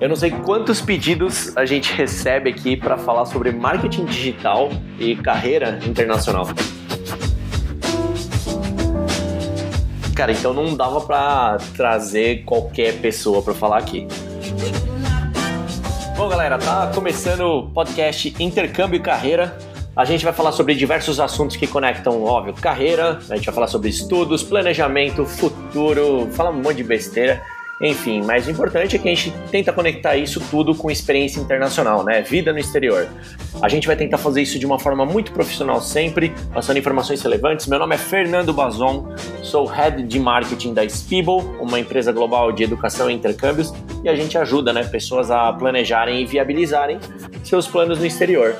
Eu não sei quantos pedidos a gente recebe aqui para falar sobre marketing digital e carreira internacional. Cara, então não dava para trazer qualquer pessoa para falar aqui. Bom, galera, tá começando o podcast Intercâmbio e Carreira. A gente vai falar sobre diversos assuntos que conectam, óbvio, carreira, a gente vai falar sobre estudos, planejamento, futuro, falar um monte de besteira. Enfim, mas o importante é que a gente tenta conectar isso tudo com experiência internacional, né? Vida no exterior. A gente vai tentar fazer isso de uma forma muito profissional sempre, passando informações relevantes. Meu nome é Fernando Bazon, sou Head de Marketing da Spibo, uma empresa global de educação e intercâmbios, e a gente ajuda né, pessoas a planejarem e viabilizarem seus planos no exterior.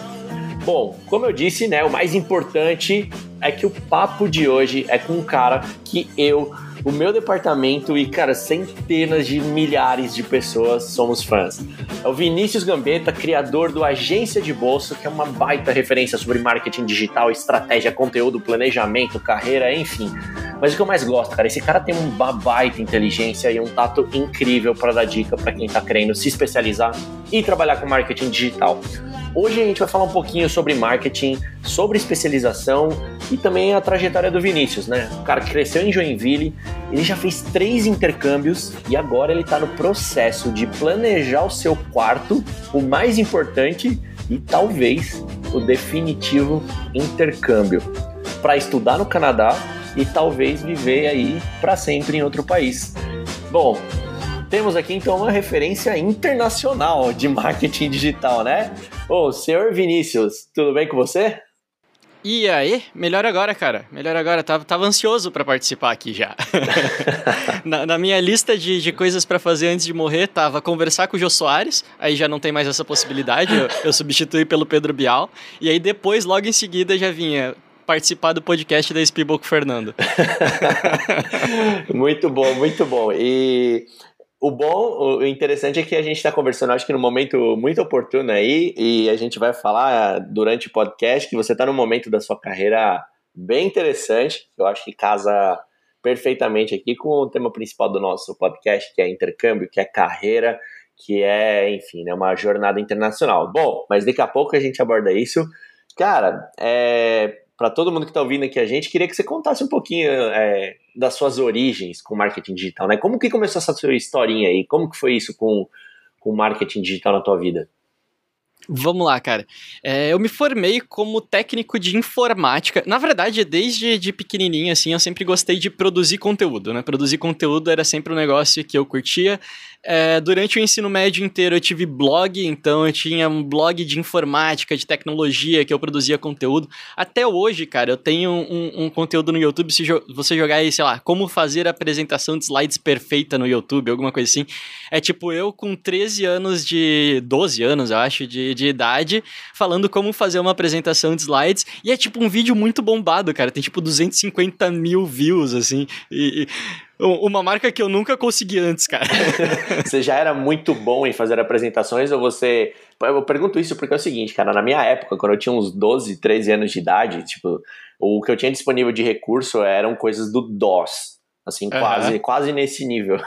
Bom, como eu disse, né, o mais importante é que o papo de hoje é com um cara que eu o meu departamento e, cara, centenas de milhares de pessoas somos fãs. É o Vinícius Gambetta, criador do Agência de Bolsa, que é uma baita referência sobre marketing digital, estratégia, conteúdo, planejamento, carreira, enfim. Mas o que eu mais gosto, cara, esse cara tem uma baita inteligência e um tato incrível para dar dica para quem tá querendo se especializar e trabalhar com marketing digital. Hoje a gente vai falar um pouquinho sobre marketing, sobre especialização e também a trajetória do Vinícius, né? O cara cresceu em Joinville, ele já fez três intercâmbios e agora ele está no processo de planejar o seu quarto, o mais importante e talvez o definitivo intercâmbio para estudar no Canadá e talvez viver aí para sempre em outro país. Bom, temos aqui então uma referência internacional de marketing digital, né? Ô, senhor Vinícius, tudo bem com você? E aí, melhor agora, cara. Melhor agora. Tava, tava ansioso para participar aqui já. na, na, minha lista de, de coisas para fazer antes de morrer, tava conversar com o Jô Soares. Aí já não tem mais essa possibilidade. Eu, eu substituí pelo Pedro Bial. E aí depois, logo em seguida, já vinha participar do podcast da Spiboco Fernando. muito bom, muito bom. E o bom, o interessante é que a gente está conversando, acho que num momento muito oportuno aí, e a gente vai falar durante o podcast que você está num momento da sua carreira bem interessante, eu acho que casa perfeitamente aqui com o tema principal do nosso podcast, que é intercâmbio, que é carreira, que é, enfim, né, uma jornada internacional. Bom, mas daqui a pouco a gente aborda isso. Cara, é, para todo mundo que está ouvindo aqui a gente, queria que você contasse um pouquinho é, das suas origens com marketing digital, né? Como que começou essa sua historinha aí? Como que foi isso com, com marketing digital na tua vida? Vamos lá, cara. É, eu me formei como técnico de informática. Na verdade, desde de pequenininho, assim, eu sempre gostei de produzir conteúdo, né? Produzir conteúdo era sempre um negócio que eu curtia. É, durante o ensino médio inteiro eu tive blog, então eu tinha um blog de informática, de tecnologia, que eu produzia conteúdo. Até hoje, cara, eu tenho um, um conteúdo no YouTube, se jo você jogar aí, sei lá, como fazer apresentação de slides perfeita no YouTube, alguma coisa assim. É tipo eu com 13 anos de... 12 anos, eu acho, de, de idade, falando como fazer uma apresentação de slides. E é tipo um vídeo muito bombado, cara. Tem tipo 250 mil views, assim. E, uma marca que eu nunca consegui antes, cara. você já era muito bom em fazer apresentações ou você. Eu pergunto isso porque é o seguinte, cara, na minha época, quando eu tinha uns 12, 13 anos de idade, tipo, o que eu tinha disponível de recurso eram coisas do DOS. Assim, uhum. quase, quase nesse nível.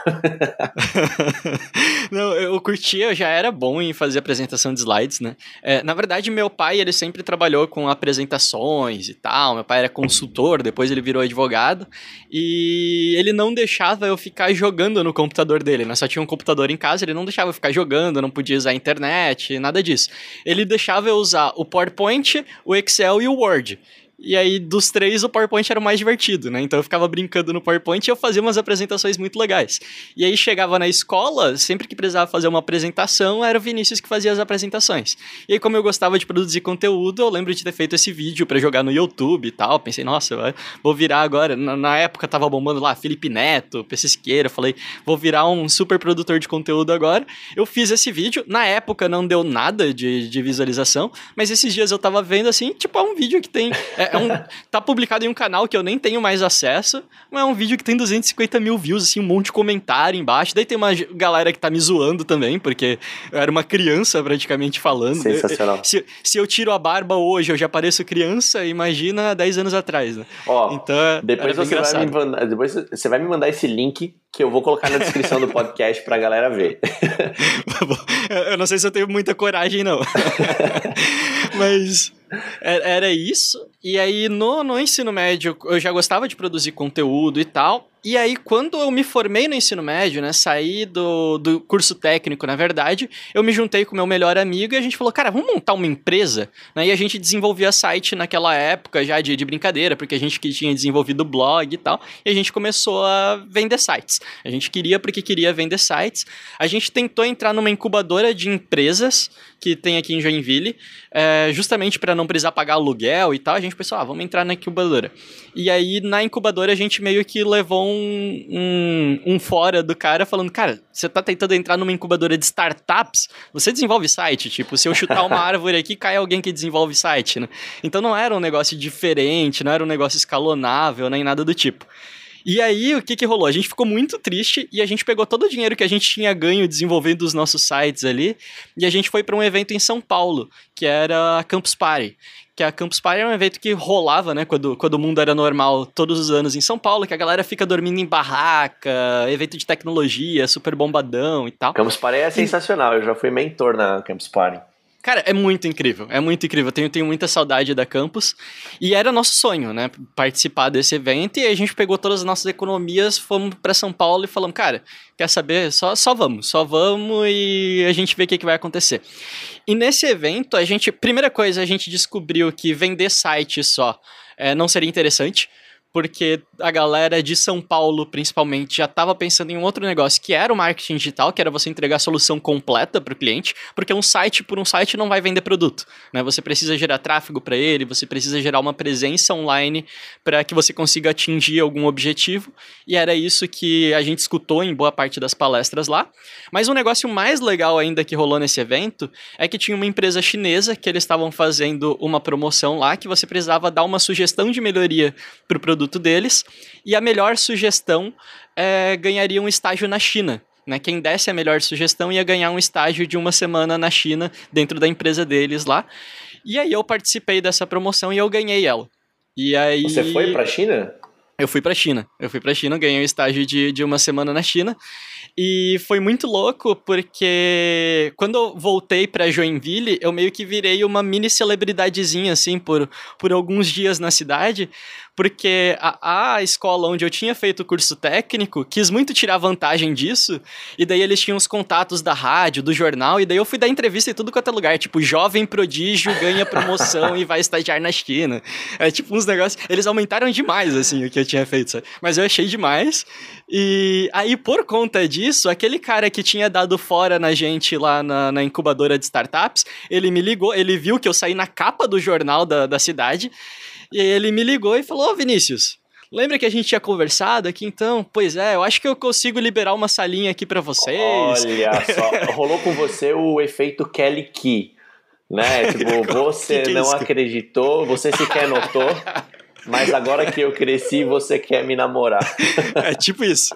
Não, eu curtia, eu já era bom em fazer apresentação de slides, né? É, na verdade, meu pai, ele sempre trabalhou com apresentações e tal. Meu pai era consultor, depois ele virou advogado. E ele não deixava eu ficar jogando no computador dele. Nós só tinha um computador em casa, ele não deixava eu ficar jogando, não podia usar a internet, nada disso. Ele deixava eu usar o PowerPoint, o Excel e o Word. E aí, dos três, o PowerPoint era o mais divertido, né? Então eu ficava brincando no PowerPoint e eu fazia umas apresentações muito legais. E aí chegava na escola, sempre que precisava fazer uma apresentação, era o Vinícius que fazia as apresentações. E aí, como eu gostava de produzir conteúdo, eu lembro de ter feito esse vídeo para jogar no YouTube e tal. Pensei, nossa, vou virar agora. Na, na, época tava bombando lá Felipe Neto, PC Siqueira. Falei, vou virar um super produtor de conteúdo agora. Eu fiz esse vídeo. Na época não deu nada de, de visualização, mas esses dias eu tava vendo assim, tipo, é um vídeo que tem. É, é um, tá publicado em um canal que eu nem tenho mais acesso, mas é um vídeo que tem 250 mil views, assim, um monte de comentário embaixo. Daí tem uma galera que tá me zoando também, porque eu era uma criança praticamente falando. Sensacional. Se, se eu tiro a barba hoje, eu já pareço criança, imagina 10 anos atrás, né? Ó, então, depois você, vai mandar, depois você vai me mandar esse link que eu vou colocar na descrição do podcast pra galera ver. eu não sei se eu tenho muita coragem, não. Mas era isso. E aí, no, no ensino médio, eu já gostava de produzir conteúdo e tal. E aí, quando eu me formei no ensino médio, né, saí do, do curso técnico, na verdade, eu me juntei com meu melhor amigo e a gente falou, cara, vamos montar uma empresa? Né, e a gente desenvolvia site naquela época já de, de brincadeira, porque a gente que tinha desenvolvido blog e tal, e a gente começou a vender sites. A gente queria porque queria vender sites. A gente tentou entrar numa incubadora de empresas que tem aqui em Joinville, é, justamente para não precisar pagar aluguel e tal. A gente pensou, ah, vamos entrar na incubadora. E aí, na incubadora, a gente meio que levou um, um, um fora do cara falando, cara, você tá tentando entrar numa incubadora de startups, você desenvolve site. Tipo, se eu chutar uma árvore aqui, cai alguém que desenvolve site, né? Então não era um negócio diferente, não era um negócio escalonável, nem nada do tipo. E aí, o que que rolou? A gente ficou muito triste e a gente pegou todo o dinheiro que a gente tinha ganho desenvolvendo os nossos sites ali e a gente foi para um evento em São Paulo, que era a Campus Party. Que a Campus Party era um evento que rolava, né, quando, quando o mundo era normal, todos os anos em São Paulo, que a galera fica dormindo em barraca, evento de tecnologia, super bombadão e tal. Campus Party é sensacional, eu já fui mentor na Campus Party. Cara, é muito incrível, é muito incrível. Eu tenho, tenho muita saudade da campus. E era nosso sonho, né? Participar desse evento. E a gente pegou todas as nossas economias, fomos para São Paulo e falamos, cara, quer saber? Só, só vamos, só vamos e a gente vê o que, que vai acontecer. E nesse evento, a gente, primeira coisa, a gente descobriu que vender site só é, não seria interessante porque a galera de São Paulo, principalmente, já estava pensando em um outro negócio, que era o marketing digital, que era você entregar a solução completa para o cliente, porque um site por um site não vai vender produto, né? Você precisa gerar tráfego para ele, você precisa gerar uma presença online para que você consiga atingir algum objetivo, e era isso que a gente escutou em boa parte das palestras lá. Mas um negócio mais legal ainda que rolou nesse evento é que tinha uma empresa chinesa que eles estavam fazendo uma promoção lá que você precisava dar uma sugestão de melhoria para o produto produto deles, e a melhor sugestão é, ganharia um estágio na China. Né? Quem desse a melhor sugestão ia ganhar um estágio de uma semana na China, dentro da empresa deles lá. E aí eu participei dessa promoção e eu ganhei ela. E aí... Você foi para a China? Eu fui para a China. Eu fui para a China, ganhei um estágio de, de uma semana na China. E foi muito louco porque quando eu voltei para Joinville, eu meio que virei uma mini celebridadezinha assim por, por alguns dias na cidade, porque a, a escola onde eu tinha feito o curso técnico quis muito tirar vantagem disso, e daí eles tinham os contatos da rádio, do jornal, e daí eu fui dar entrevista em tudo quanto é lugar, tipo, jovem prodígio ganha promoção e vai estagiar na China. É tipo uns negócios, eles aumentaram demais, assim, o que eu tinha feito, sabe? Mas eu achei demais, e aí por conta disso, aquele cara que tinha dado fora na gente lá na, na incubadora de startups, ele me ligou, ele viu que eu saí na capa do jornal da, da cidade, e aí ele me ligou e falou: Ô Vinícius, lembra que a gente tinha conversado aqui então? Pois é, eu acho que eu consigo liberar uma salinha aqui para vocês. Olha só, rolou com você o efeito Kelly Key, né? Tipo, você que que é não acreditou, você sequer notou. Mas agora que eu cresci, você quer me namorar. É tipo isso.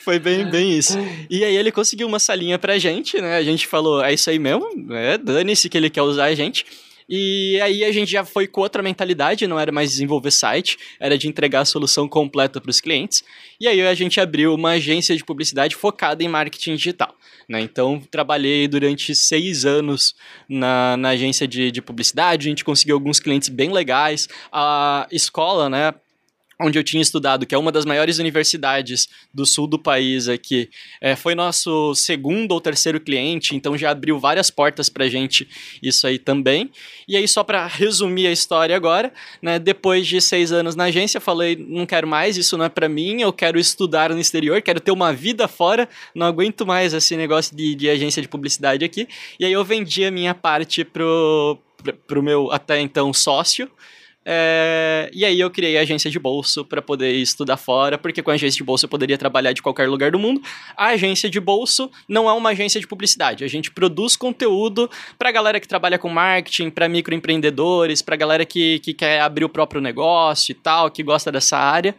Foi bem, bem isso. E aí ele conseguiu uma salinha pra gente, né? A gente falou, é isso aí mesmo, é, dane-se que ele quer usar a gente. E aí a gente já foi com outra mentalidade, não era mais desenvolver site, era de entregar a solução completa para os clientes. E aí a gente abriu uma agência de publicidade focada em marketing digital. Né? Então, trabalhei durante seis anos na, na agência de, de publicidade, a gente conseguiu alguns clientes bem legais. A escola, né, onde eu tinha estudado, que é uma das maiores universidades do sul do país aqui, é, foi nosso segundo ou terceiro cliente, então já abriu várias portas pra gente isso aí também. E aí, só para resumir a história agora, né, depois de seis anos na agência, falei, não quero mais, isso não é para mim, eu quero estudar no exterior, quero ter uma vida fora, não aguento mais esse negócio de, de agência de publicidade aqui. E aí eu vendi a minha parte pro, pro meu até então sócio, é, e aí eu criei a agência de bolso para poder estudar fora, porque com a agência de bolso eu poderia trabalhar de qualquer lugar do mundo. A agência de bolso não é uma agência de publicidade. A gente produz conteúdo para galera que trabalha com marketing, para microempreendedores, para galera que, que quer abrir o próprio negócio e tal, que gosta dessa área.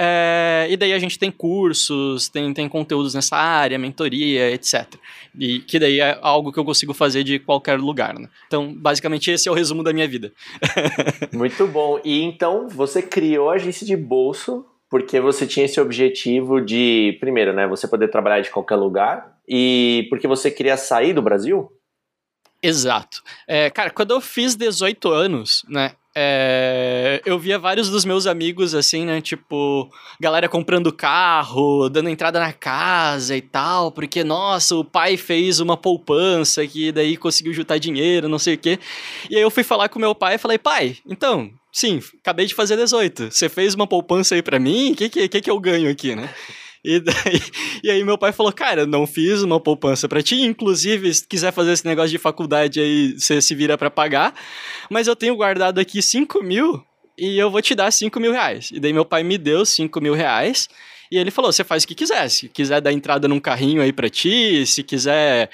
É, e daí a gente tem cursos, tem, tem conteúdos nessa área, mentoria, etc. E que daí é algo que eu consigo fazer de qualquer lugar, né? Então, basicamente, esse é o resumo da minha vida. Muito bom. E então, você criou a agência de bolso porque você tinha esse objetivo de, primeiro, né, você poder trabalhar de qualquer lugar e porque você queria sair do Brasil? Exato. É, cara, quando eu fiz 18 anos, né, é, eu via vários dos meus amigos, assim, né? Tipo, galera comprando carro, dando entrada na casa e tal, porque, nossa, o pai fez uma poupança que daí conseguiu juntar dinheiro, não sei o quê. E aí eu fui falar com meu pai e falei, pai, então, sim, acabei de fazer 18. Você fez uma poupança aí para mim? O que, que, que, que eu ganho aqui, né? E, daí, e aí meu pai falou, cara, não fiz uma poupança para ti, inclusive, se quiser fazer esse negócio de faculdade aí, você se vira para pagar, mas eu tenho guardado aqui 5 mil e eu vou te dar 5 mil reais. E daí meu pai me deu 5 mil reais e ele falou, você faz o que quiser, se quiser dar entrada num carrinho aí para ti, se quiser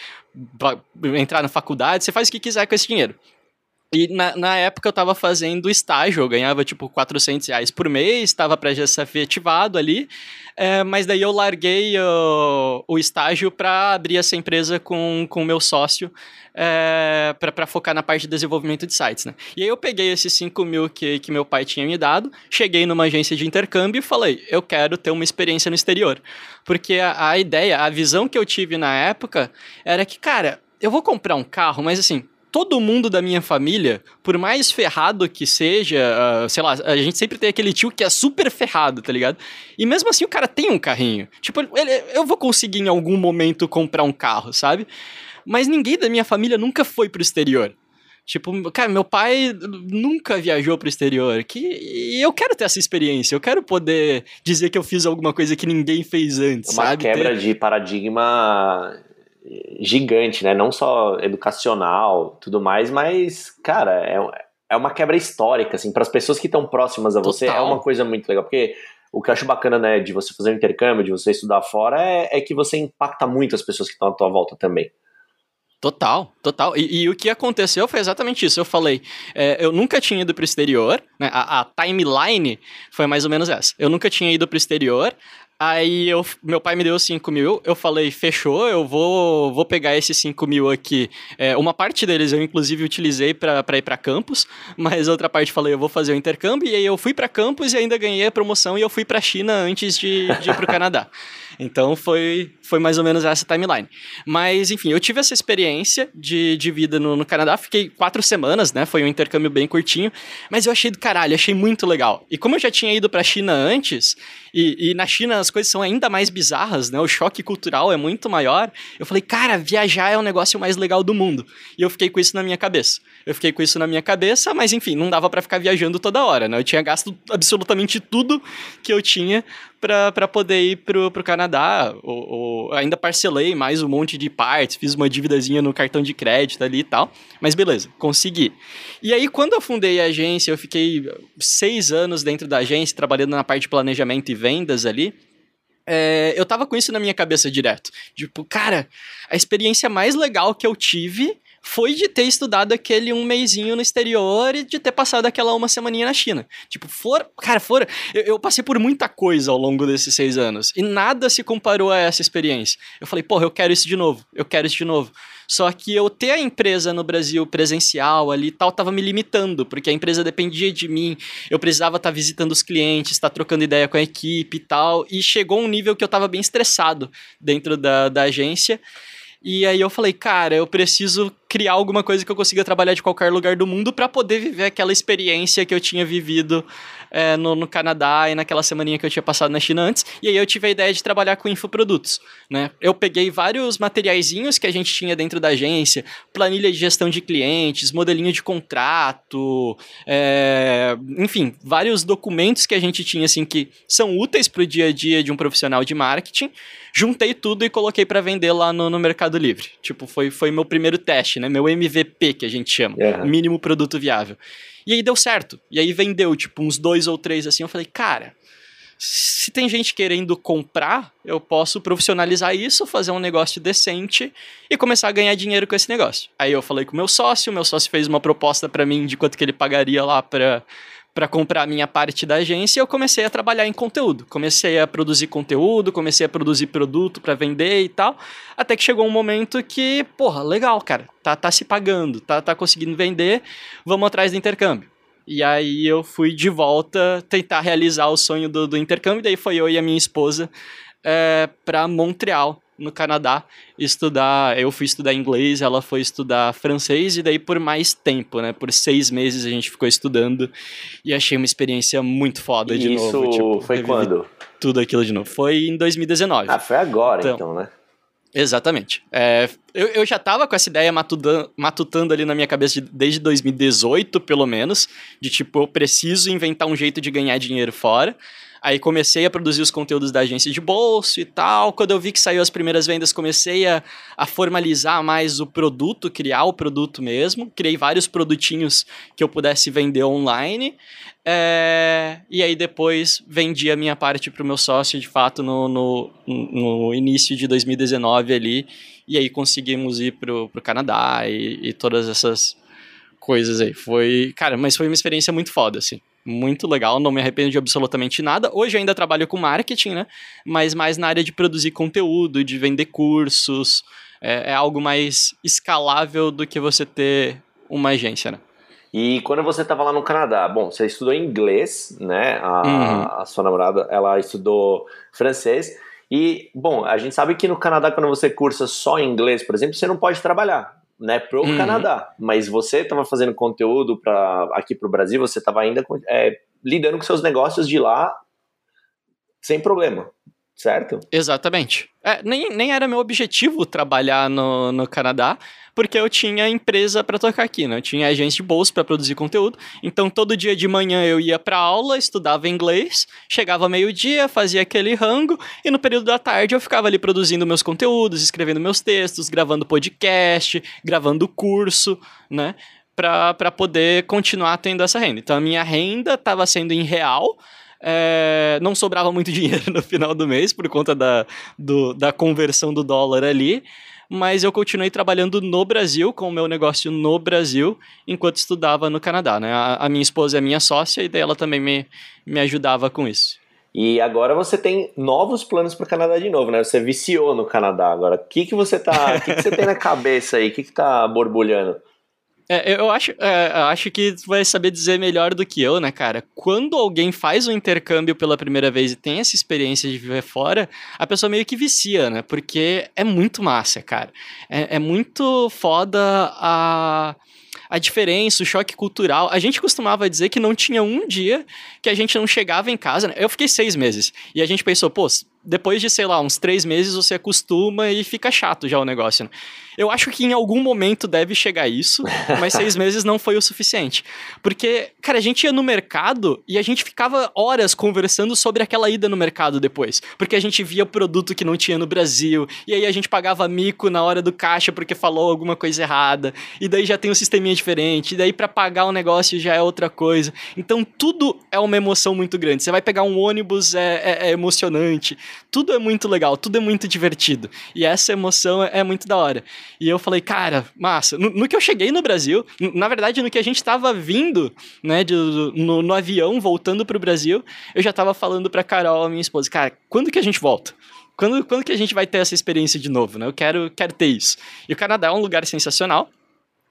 entrar na faculdade, você faz o que quiser com esse dinheiro. E na, na época eu tava fazendo estágio, eu ganhava tipo 400 reais por mês, estava para já ser efetivado ali, é, mas daí eu larguei o, o estágio para abrir essa empresa com o meu sócio é, para focar na parte de desenvolvimento de sites, né? E aí eu peguei esses 5 mil que, que meu pai tinha me dado, cheguei numa agência de intercâmbio e falei, eu quero ter uma experiência no exterior. Porque a, a ideia, a visão que eu tive na época era que, cara, eu vou comprar um carro, mas assim, todo mundo da minha família, por mais ferrado que seja, uh, sei lá, a gente sempre tem aquele tio que é super ferrado, tá ligado? E mesmo assim o cara tem um carrinho. Tipo, ele, eu vou conseguir em algum momento comprar um carro, sabe? Mas ninguém da minha família nunca foi pro exterior. Tipo, cara, meu pai nunca viajou pro exterior. Que, e eu quero ter essa experiência. Eu quero poder dizer que eu fiz alguma coisa que ninguém fez antes. Uma sabe? quebra ter... de paradigma gigante, né? Não só educacional, tudo mais, mas, cara, é, é uma quebra histórica, assim, para as pessoas que estão próximas a você, Total. é uma coisa muito legal, porque o que eu acho bacana, né, de você fazer um intercâmbio, de você estudar fora, é, é que você impacta muito as pessoas que estão à tua volta também. Total, total. E, e, o que aconteceu foi exatamente isso. Eu falei, é, eu nunca tinha ido para o exterior, né? A, a, timeline foi mais ou menos essa. Eu nunca tinha ido para o exterior. Aí eu, meu pai me deu 5 mil, eu falei, fechou, eu vou, vou pegar esses 5 mil aqui. É, uma parte deles eu inclusive utilizei para ir para campus, mas outra parte falei, eu vou fazer o intercâmbio, e aí eu fui para campus e ainda ganhei a promoção e eu fui para China antes de, de ir para o Canadá. Então foi, foi mais ou menos essa timeline. Mas, enfim, eu tive essa experiência de, de vida no, no Canadá, fiquei quatro semanas, né? Foi um intercâmbio bem curtinho, mas eu achei do caralho, achei muito legal. E como eu já tinha ido pra China antes, e, e na China as coisas são ainda mais bizarras, né? O choque cultural é muito maior. Eu falei, cara, viajar é o negócio mais legal do mundo. E eu fiquei com isso na minha cabeça. Eu fiquei com isso na minha cabeça, mas enfim, não dava para ficar viajando toda hora, né? Eu tinha gasto absolutamente tudo que eu tinha para poder ir pro, pro Canadá. Ou, ou, ainda parcelei mais um monte de partes, fiz uma dívidazinha no cartão de crédito ali e tal. Mas beleza, consegui. E aí, quando eu fundei a agência, eu fiquei seis anos dentro da agência, trabalhando na parte de planejamento e vendas ali. É, eu tava com isso na minha cabeça direto. Tipo, cara, a experiência mais legal que eu tive foi de ter estudado aquele um mêsinho no exterior e de ter passado aquela uma semaninha na China. Tipo, for, cara, fora. Eu, eu, passei por muita coisa ao longo desses seis anos e nada se comparou a essa experiência. Eu falei, porra, eu quero isso de novo, eu quero isso de novo. Só que eu ter a empresa no Brasil presencial ali e tal tava me limitando, porque a empresa dependia de mim, eu precisava estar tá visitando os clientes, estar tá trocando ideia com a equipe e tal, e chegou um nível que eu tava bem estressado dentro da, da agência. E aí eu falei, cara, eu preciso criar alguma coisa que eu consiga trabalhar de qualquer lugar do mundo para poder viver aquela experiência que eu tinha vivido é, no, no, Canadá e naquela semaninha que eu tinha passado na China antes. E aí eu tive a ideia de trabalhar com infoprodutos, né? Eu peguei vários materiaizinhos que a gente tinha dentro da agência, planilha de gestão de clientes, modelinho de contrato, é, enfim, vários documentos que a gente tinha, assim, que são úteis para o dia a dia de um profissional de marketing. Juntei tudo e coloquei para vender lá no, no, Mercado Livre. Tipo, foi, foi meu primeiro teste, né? Meu MVP, que a gente chama. Uhum. Mínimo produto viável. E aí deu certo. E aí vendeu, tipo, uns dois ou três assim. Eu falei, cara, se tem gente querendo comprar, eu posso profissionalizar isso, fazer um negócio decente e começar a ganhar dinheiro com esse negócio. Aí eu falei com meu sócio, meu sócio fez uma proposta para mim de quanto que ele pagaria lá para para comprar a minha parte da agência, eu comecei a trabalhar em conteúdo. Comecei a produzir conteúdo, comecei a produzir produto para vender e tal, até que chegou um momento que, porra, legal, cara, tá, tá se pagando, tá, tá conseguindo vender, vamos atrás do intercâmbio. E aí eu fui de volta tentar realizar o sonho do, do intercâmbio, daí foi eu e a minha esposa é, para Montreal, no Canadá, estudar. Eu fui estudar inglês, ela foi estudar francês, e daí por mais tempo, né? Por seis meses a gente ficou estudando e achei uma experiência muito foda de Isso novo. Tipo, foi quando? Tudo aquilo de novo. Foi em 2019. Ah, foi agora então, então né? Exatamente. É, eu, eu já tava com essa ideia matutando, matutando ali na minha cabeça de, desde 2018, pelo menos, de tipo, eu preciso inventar um jeito de ganhar dinheiro fora. Aí comecei a produzir os conteúdos da agência de bolso e tal. Quando eu vi que saiu as primeiras vendas, comecei a, a formalizar mais o produto, criar o produto mesmo. Criei vários produtinhos que eu pudesse vender online. É, e aí depois vendi a minha parte para o meu sócio, de fato, no, no, no, início de 2019 ali. E aí conseguimos ir pro, pro Canadá e, e todas essas coisas aí. Foi, cara, mas foi uma experiência muito foda, assim muito legal, não me arrependo de absolutamente nada. Hoje eu ainda trabalho com marketing, né? Mas mais na área de produzir conteúdo, de vender cursos. É, é algo mais escalável do que você ter uma agência, né? E quando você estava lá no Canadá, bom, você estudou inglês, né? A, uhum. a, sua namorada, ela estudou francês. E, bom, a gente sabe que no Canadá, quando você cursa só inglês, por exemplo, você não pode trabalhar né, pro uhum. Canadá. Mas você estava fazendo conteúdo para aqui pro Brasil, você estava ainda é, lidando com seus negócios de lá sem problema, certo? Exatamente. É, nem, nem era meu objetivo trabalhar no, no Canadá, porque eu tinha empresa para tocar aqui, né? Eu tinha agência de bolsa para produzir conteúdo. Então todo dia de manhã eu ia para aula, estudava inglês, chegava meio-dia, fazia aquele rango e no período da tarde eu ficava ali produzindo meus conteúdos, escrevendo meus textos, gravando podcast, gravando curso, né? Para poder continuar tendo essa renda. Então a minha renda estava sendo em real, é, não sobrava muito dinheiro no final do mês por conta da, do, da conversão do dólar ali mas eu continuei trabalhando no Brasil, com o meu negócio no Brasil, enquanto estudava no Canadá, né? A, a minha esposa é minha sócia e daí ela também me, me ajudava com isso. E agora você tem novos planos para o Canadá de novo, né? Você viciou no Canadá agora. O que, que você tá. O que, que você tem na cabeça aí? O que, que tá borbulhando? É, eu acho, é, acho que tu vai saber dizer melhor do que eu, né, cara? Quando alguém faz um intercâmbio pela primeira vez e tem essa experiência de viver fora, a pessoa meio que vicia, né? Porque é muito massa, cara. É, é muito foda a a diferença, o choque cultural. A gente costumava dizer que não tinha um dia que a gente não chegava em casa. Né? Eu fiquei seis meses. E a gente pensou, pô, depois de, sei lá, uns três meses você acostuma e fica chato já o negócio. Né? Eu acho que em algum momento deve chegar isso, mas seis meses não foi o suficiente. Porque, cara, a gente ia no mercado e a gente ficava horas conversando sobre aquela ida no mercado depois. Porque a gente via produto que não tinha no Brasil, e aí a gente pagava mico na hora do caixa porque falou alguma coisa errada, e daí já tem um sisteminha diferente, e daí para pagar o negócio já é outra coisa. Então tudo é uma emoção muito grande. Você vai pegar um ônibus, é, é, é emocionante. Tudo é muito legal, tudo é muito divertido. E essa emoção é, é muito da hora. E eu falei, cara, massa. No, no que eu cheguei no Brasil, na verdade, no que a gente estava vindo, né, de, no, no, avião, voltando pro Brasil, eu já estava falando pra Carol, minha esposa, cara, quando que a gente volta? Quando, quando que a gente vai ter essa experiência de novo, né? Eu quero, quero ter isso. E o Canadá é um lugar sensacional.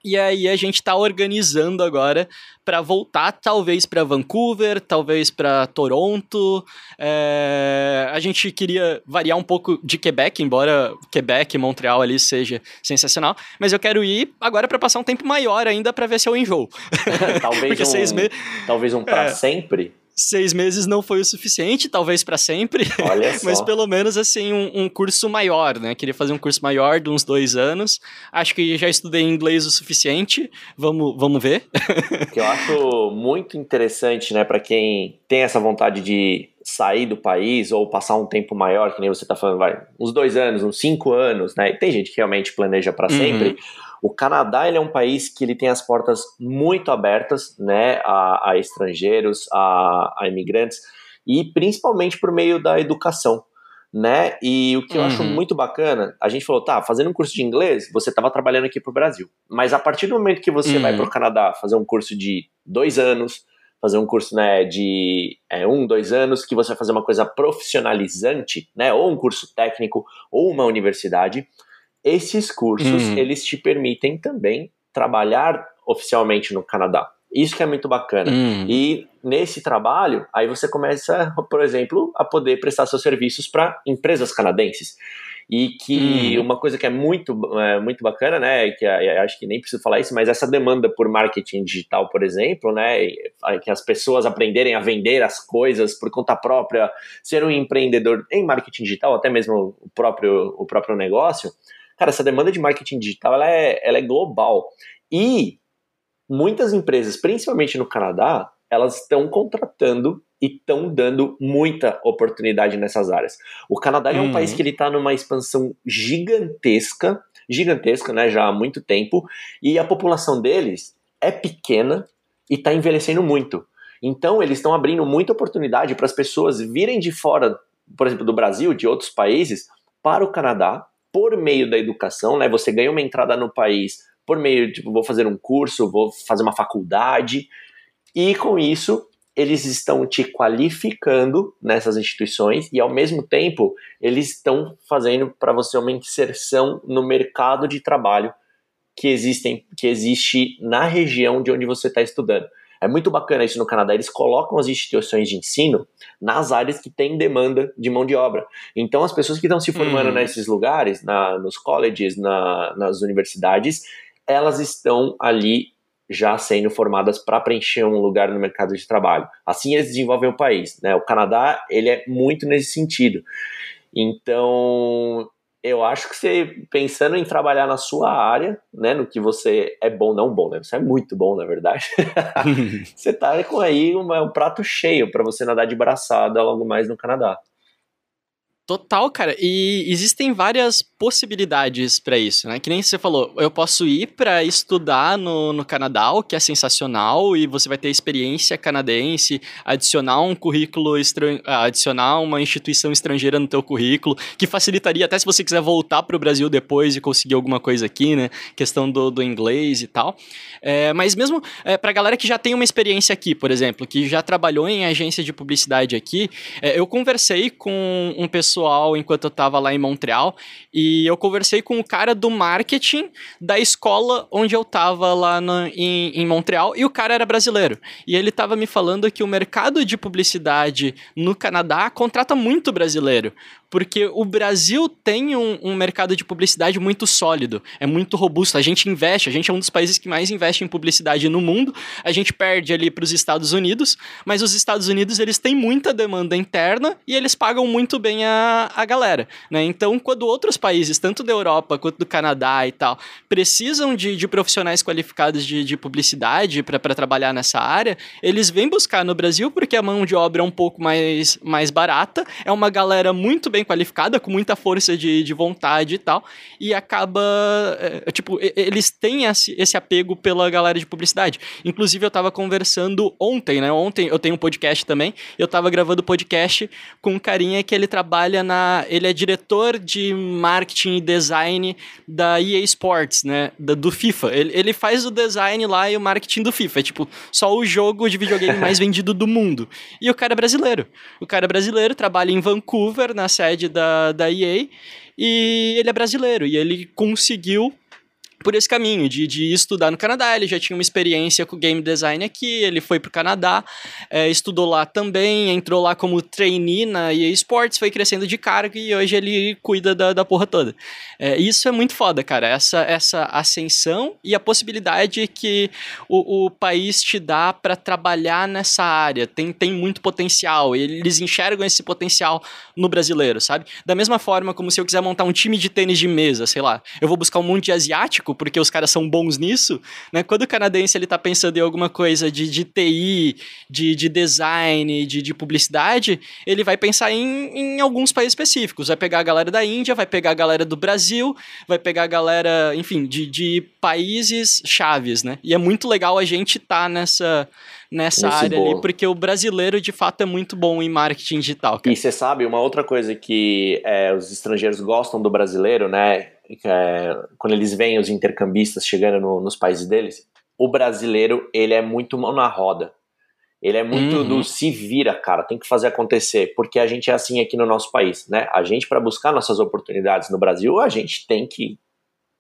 E aí a gente está organizando agora para voltar, talvez para Vancouver, talvez para Toronto. É... A gente queria variar um pouco de Quebec, embora Quebec, Montreal ali seja sensacional. Mas eu quero ir agora para passar um tempo maior ainda para ver se eu enjoo. talvez um, me... talvez um para é... sempre seis meses não foi o suficiente, talvez para sempre. Mas pelo menos assim, um, um, curso maior, né? Queria fazer um curso maior de uns dois anos. Acho que já estudei inglês o suficiente. Vamos, vamos ver. que eu acho muito interessante, né, para quem tem essa vontade de sair do país ou passar um tempo maior, que nem você tá falando, vai, uns dois anos, uns cinco anos, né? E tem gente que realmente planeja para sempre. Uhum. O Canadá ele é um país que ele tem as portas muito abertas, né, a, a estrangeiros, a, a, imigrantes e principalmente por meio da educação, né? E o que eu acho uhum. muito bacana, a gente falou, tá, fazendo um curso de inglês, você estava trabalhando aqui para o Brasil, mas a partir do momento que você uhum. vai para o Canadá fazer um curso de dois anos, fazer um curso né, de é, um, dois anos, que você vai fazer uma coisa profissionalizante, né, ou um curso técnico, ou uma universidade, esses cursos, hum. eles te permitem também trabalhar oficialmente no Canadá. Isso que é muito bacana. Hum. E nesse trabalho, aí você começa, por exemplo, a poder prestar seus serviços para empresas canadenses. E que hum. uma coisa que é muito, é, muito bacana, né, que é, acho que nem preciso falar isso, mas essa demanda por marketing digital, por exemplo, né, que as pessoas aprenderem a vender as coisas por conta própria, ser um empreendedor em marketing digital, até mesmo o próprio, o próprio negócio, cara, essa demanda de marketing digital, ela é, ela é global. E muitas empresas, principalmente no Canadá, elas estão contratando e estão dando muita oportunidade nessas áreas. O Canadá é um uhum. país que ele está numa expansão gigantesca, gigantesca, né, já há muito tempo, e a população deles é pequena e está envelhecendo muito. Então eles estão abrindo muita oportunidade para as pessoas virem de fora, por exemplo, do Brasil, de outros países, para o Canadá por meio da educação, né? Você ganha uma entrada no país por meio, tipo, vou fazer um curso, vou fazer uma faculdade, e com isso eles estão te qualificando nessas instituições e ao mesmo tempo eles estão fazendo para você uma inserção no mercado de trabalho que existem que existe na região de onde você está estudando. É muito bacana isso no Canadá. Eles colocam as instituições de ensino nas áreas que têm demanda de mão de obra. Então, as pessoas que estão se formando hum. nesses lugares, na, nos colleges, na, nas universidades, elas estão ali já sendo formadas para preencher um lugar no mercado de trabalho. Assim eles desenvolvem o país. Né? O Canadá ele é muito nesse sentido. Então, eu acho que você, pensando em trabalhar na sua área, né, no que você é bom, não bom, né, você é muito bom, na verdade, você está com aí uma, um prato cheio para você nadar de braçada logo mais no Canadá. Total, cara. E existem várias possibilidades para isso, né? Que nem você falou, eu posso ir para estudar no, no Canadá, o que é sensacional, e você vai ter experiência canadense, adicionar um currículo, estran... Adicionar uma instituição estrangeira no teu currículo, que facilitaria até se você quiser voltar para o Brasil depois e conseguir alguma coisa aqui, né? Questão do, do inglês e tal. É, mas mesmo é, para galera que já tem uma experiência aqui, por exemplo, que já trabalhou em agência de publicidade aqui, é, eu conversei com um pessoal enquanto eu estava lá em Montreal e eu conversei com o cara do marketing da escola onde eu estava lá em, em Montreal e o cara era brasileiro. E ele estava me falando que o mercado de publicidade no Canadá contrata muito brasileiro porque o Brasil tem um, um, mercado de publicidade muito sólido, é muito robusto. A gente investe, a gente é um dos países que mais investe em publicidade no mundo. A gente perde ali para os Estados Unidos, mas os Estados Unidos eles têm muita demanda interna e eles pagam muito bem a, a galera, né? Então, quando outros países, tanto da Europa quanto do Canadá e tal, precisam de, de profissionais qualificados de, de publicidade para trabalhar nessa área, eles vêm buscar no Brasil porque a mão de obra é um pouco mais, mais barata, é uma galera muito bem bem qualificada, com muita força de, de vontade e tal, e acaba, é, tipo, eles têm esse, esse apego pela galera de publicidade. Inclusive, eu tava conversando ontem, né? Ontem eu tenho um podcast também, eu tava gravando podcast com um carinha que ele trabalha na. Ele é diretor de marketing e design da EA Sports, né? Da, do FIFA. Ele, ele faz o design lá e o marketing do FIFA. É tipo, só o jogo de videogame mais vendido do mundo. E o cara é brasileiro. O cara é brasileiro, trabalha em Vancouver, na sede da, da EA, e ele é brasileiro, e ele conseguiu por esse caminho de, de estudar no Canadá. Ele já tinha uma experiência com game design aqui, ele foi para o Canadá, é, estudou lá também, entrou lá como trainee na EA Sports, foi crescendo de cargo e hoje ele cuida da, da porra toda. É, isso é muito foda, cara, essa, essa ascensão e a possibilidade que o, o país te dá para trabalhar nessa área. Tem, tem muito potencial, eles enxergam esse potencial no brasileiro, sabe? Da mesma forma como se eu quiser montar um time de tênis de mesa, sei lá, eu vou buscar um monte de asiático porque os caras são bons nisso, né? Quando o canadense ele tá pensando em alguma coisa de, de TI, de, de design, de, de publicidade, ele vai pensar em, em alguns países específicos. Vai pegar a galera da Índia, vai pegar a galera do Brasil, vai pegar a galera, enfim, de, de países chaves, né? E é muito legal a gente tá nessa nessa Esse área ali, porque o brasileiro de fato é muito bom em marketing digital. Cara. E você sabe, uma outra coisa que é, os estrangeiros gostam do brasileiro, né? É, quando eles veem os intercambistas chegando no, nos países deles, o brasileiro ele é muito mão na roda. Ele é muito uhum. do se vira, cara, tem que fazer acontecer, porque a gente é assim aqui no nosso país, né? A gente, para buscar nossas oportunidades no Brasil, a gente tem que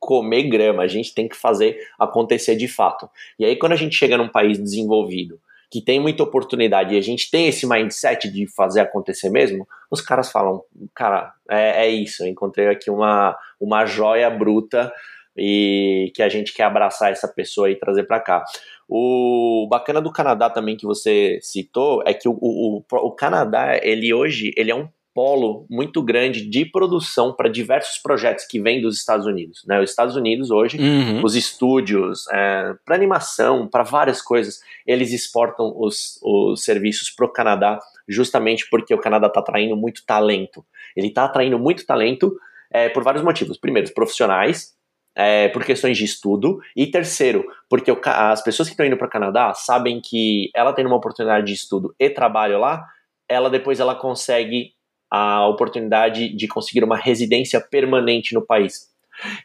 comer grama, a gente tem que fazer acontecer de fato. E aí, quando a gente chega num país desenvolvido, que tem muita oportunidade e a gente tem esse mindset de fazer acontecer mesmo, os caras falam, cara, é, é isso, eu encontrei aqui uma, uma joia bruta e que a gente quer abraçar essa pessoa e trazer para cá. O bacana do Canadá também que você citou é que o, o, o Canadá, ele hoje, ele é um polo muito grande de produção para diversos projetos que vêm dos Estados Unidos. Né? Os Estados Unidos hoje, uhum. os estúdios, é, para animação, para várias coisas, eles exportam os, os serviços para o Canadá justamente porque o Canadá está atraindo muito talento. Ele está atraindo muito talento é, por vários motivos. Primeiro, profissionais, é, por questões de estudo. E terceiro, porque o, as pessoas que estão indo para o Canadá sabem que ela tem uma oportunidade de estudo e trabalho lá, ela depois ela consegue a oportunidade de conseguir uma residência permanente no país.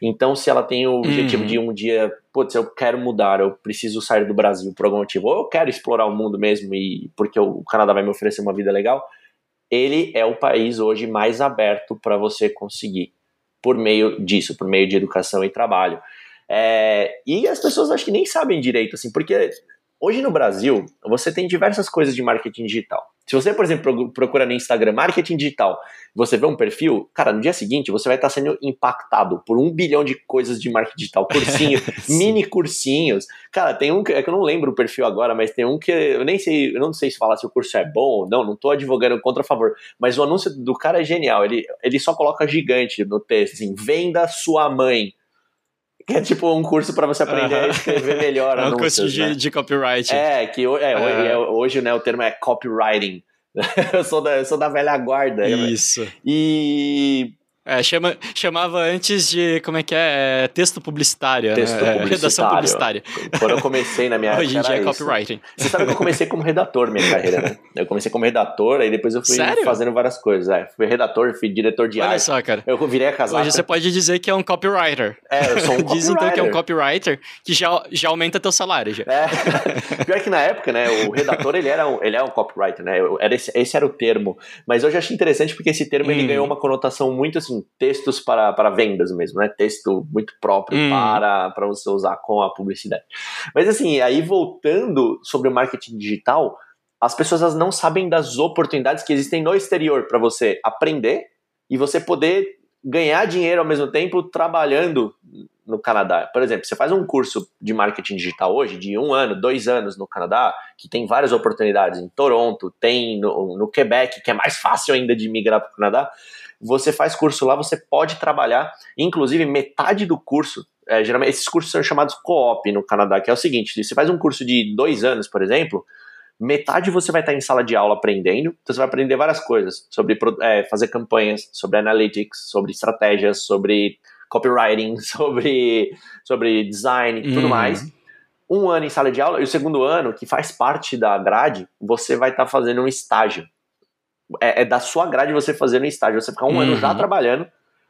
Então, se ela tem o objetivo uhum. de um dia, putz, eu quero mudar, eu preciso sair do Brasil por algum motivo, ou eu quero explorar o mundo mesmo e porque o Canadá vai me oferecer uma vida legal, ele é o país hoje mais aberto para você conseguir por meio disso, por meio de educação e trabalho. É, e as pessoas acho que nem sabem direito, assim, porque hoje no Brasil você tem diversas coisas de marketing digital. Se você, por exemplo, procura no Instagram marketing digital, você vê um perfil, cara, no dia seguinte você vai estar sendo impactado por um bilhão de coisas de marketing digital, cursinho, mini cursinhos. Cara, tem um que, é que eu não lembro o perfil agora, mas tem um que eu nem sei, eu não sei se falar se o curso é bom ou não, não tô advogando contra a favor, mas o anúncio do cara é genial. Ele, ele só coloca gigante no texto, assim, venda sua mãe. Que é tipo um curso para você aprender uh -huh. a escrever melhor. É um curso de, né? de copyright. É, que é, uh -huh. hoje né, o termo é copywriting. eu, sou da, eu sou da velha guarda. Isso. E é, chama, chamava antes de, como é que é? é texto publicitário, texto né? publicitário. Redação publicitária. Quando eu comecei na minha Hoje em dia é isso. copywriting. Você sabe que eu comecei como redator minha carreira, né? Eu comecei como redator, aí depois eu fui Sério? fazendo várias coisas. É, fui redator, fui diretor de Olha arte. só, cara. Eu virei a casaca. Hoje você pode dizer que é um copywriter. É, eu sou um Diz então que é um copywriter que já, já aumenta teu salário. Já. É. Pior que na época, né, o redator ele era um, ele é um copywriter, né? Era esse, esse era o termo. Mas hoje eu achei interessante porque esse termo ele Hum. ganhou uma conotação muito assim, textos para, para vendas mesmo, né? Texto muito próprio Hum. para, para você usar com a publicidade. Mas assim, aí voltando sobre o marketing digital, as pessoas não sabem das oportunidades que existem no exterior para você aprender e você poder ganhar dinheiro ao mesmo tempo trabalhando no Canadá. Por exemplo, você faz um curso de marketing digital hoje, de um ano, dois anos no Canadá, que tem várias oportunidades em Toronto, tem no, no Quebec, que é mais fácil ainda de migrar para o Canadá. Você faz curso lá, você pode trabalhar, inclusive metade do curso. é, geralmente, esses cursos são chamados co-op no Canadá, que é o seguinte: se você faz um curso de dois anos, por exemplo, metade você vai estar em sala de aula aprendendo, então você vai aprender várias coisas sobre é, fazer campanhas, sobre analytics, sobre estratégias, sobre copywriting, sobre, sobre design e tudo Uhum. mais. Um ano em sala de aula, e o segundo ano, que faz parte da grade, você vai estar fazendo um estágio. É, é da sua grade você fazer um estágio. Você ficar um ano já Uhum. trabalhando,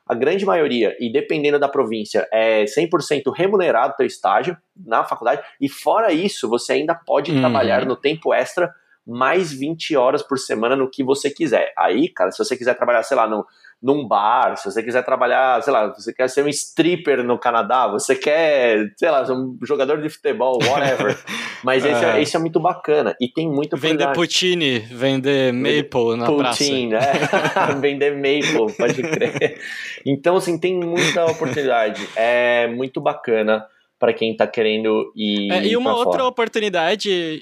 a grande maioria, e dependendo da província, é 100% remunerado teu estágio na faculdade, e fora isso, você ainda pode Uhum. trabalhar no tempo extra mais 20 horas por semana no que você quiser. Aí, cara, se você quiser trabalhar, sei lá, no, num bar, se você quiser trabalhar, sei lá, você quer ser um stripper no Canadá, você quer, sei lá, um jogador de futebol, whatever. Mas esse, é, É. esse é muito bacana e tem muita Vender poutine, vender maple na praça. Poutine, né? Vender maple, pode crer. Então, assim, tem muita oportunidade. É muito bacana para quem tá querendo ir. É, e uma outra fora. oportunidade.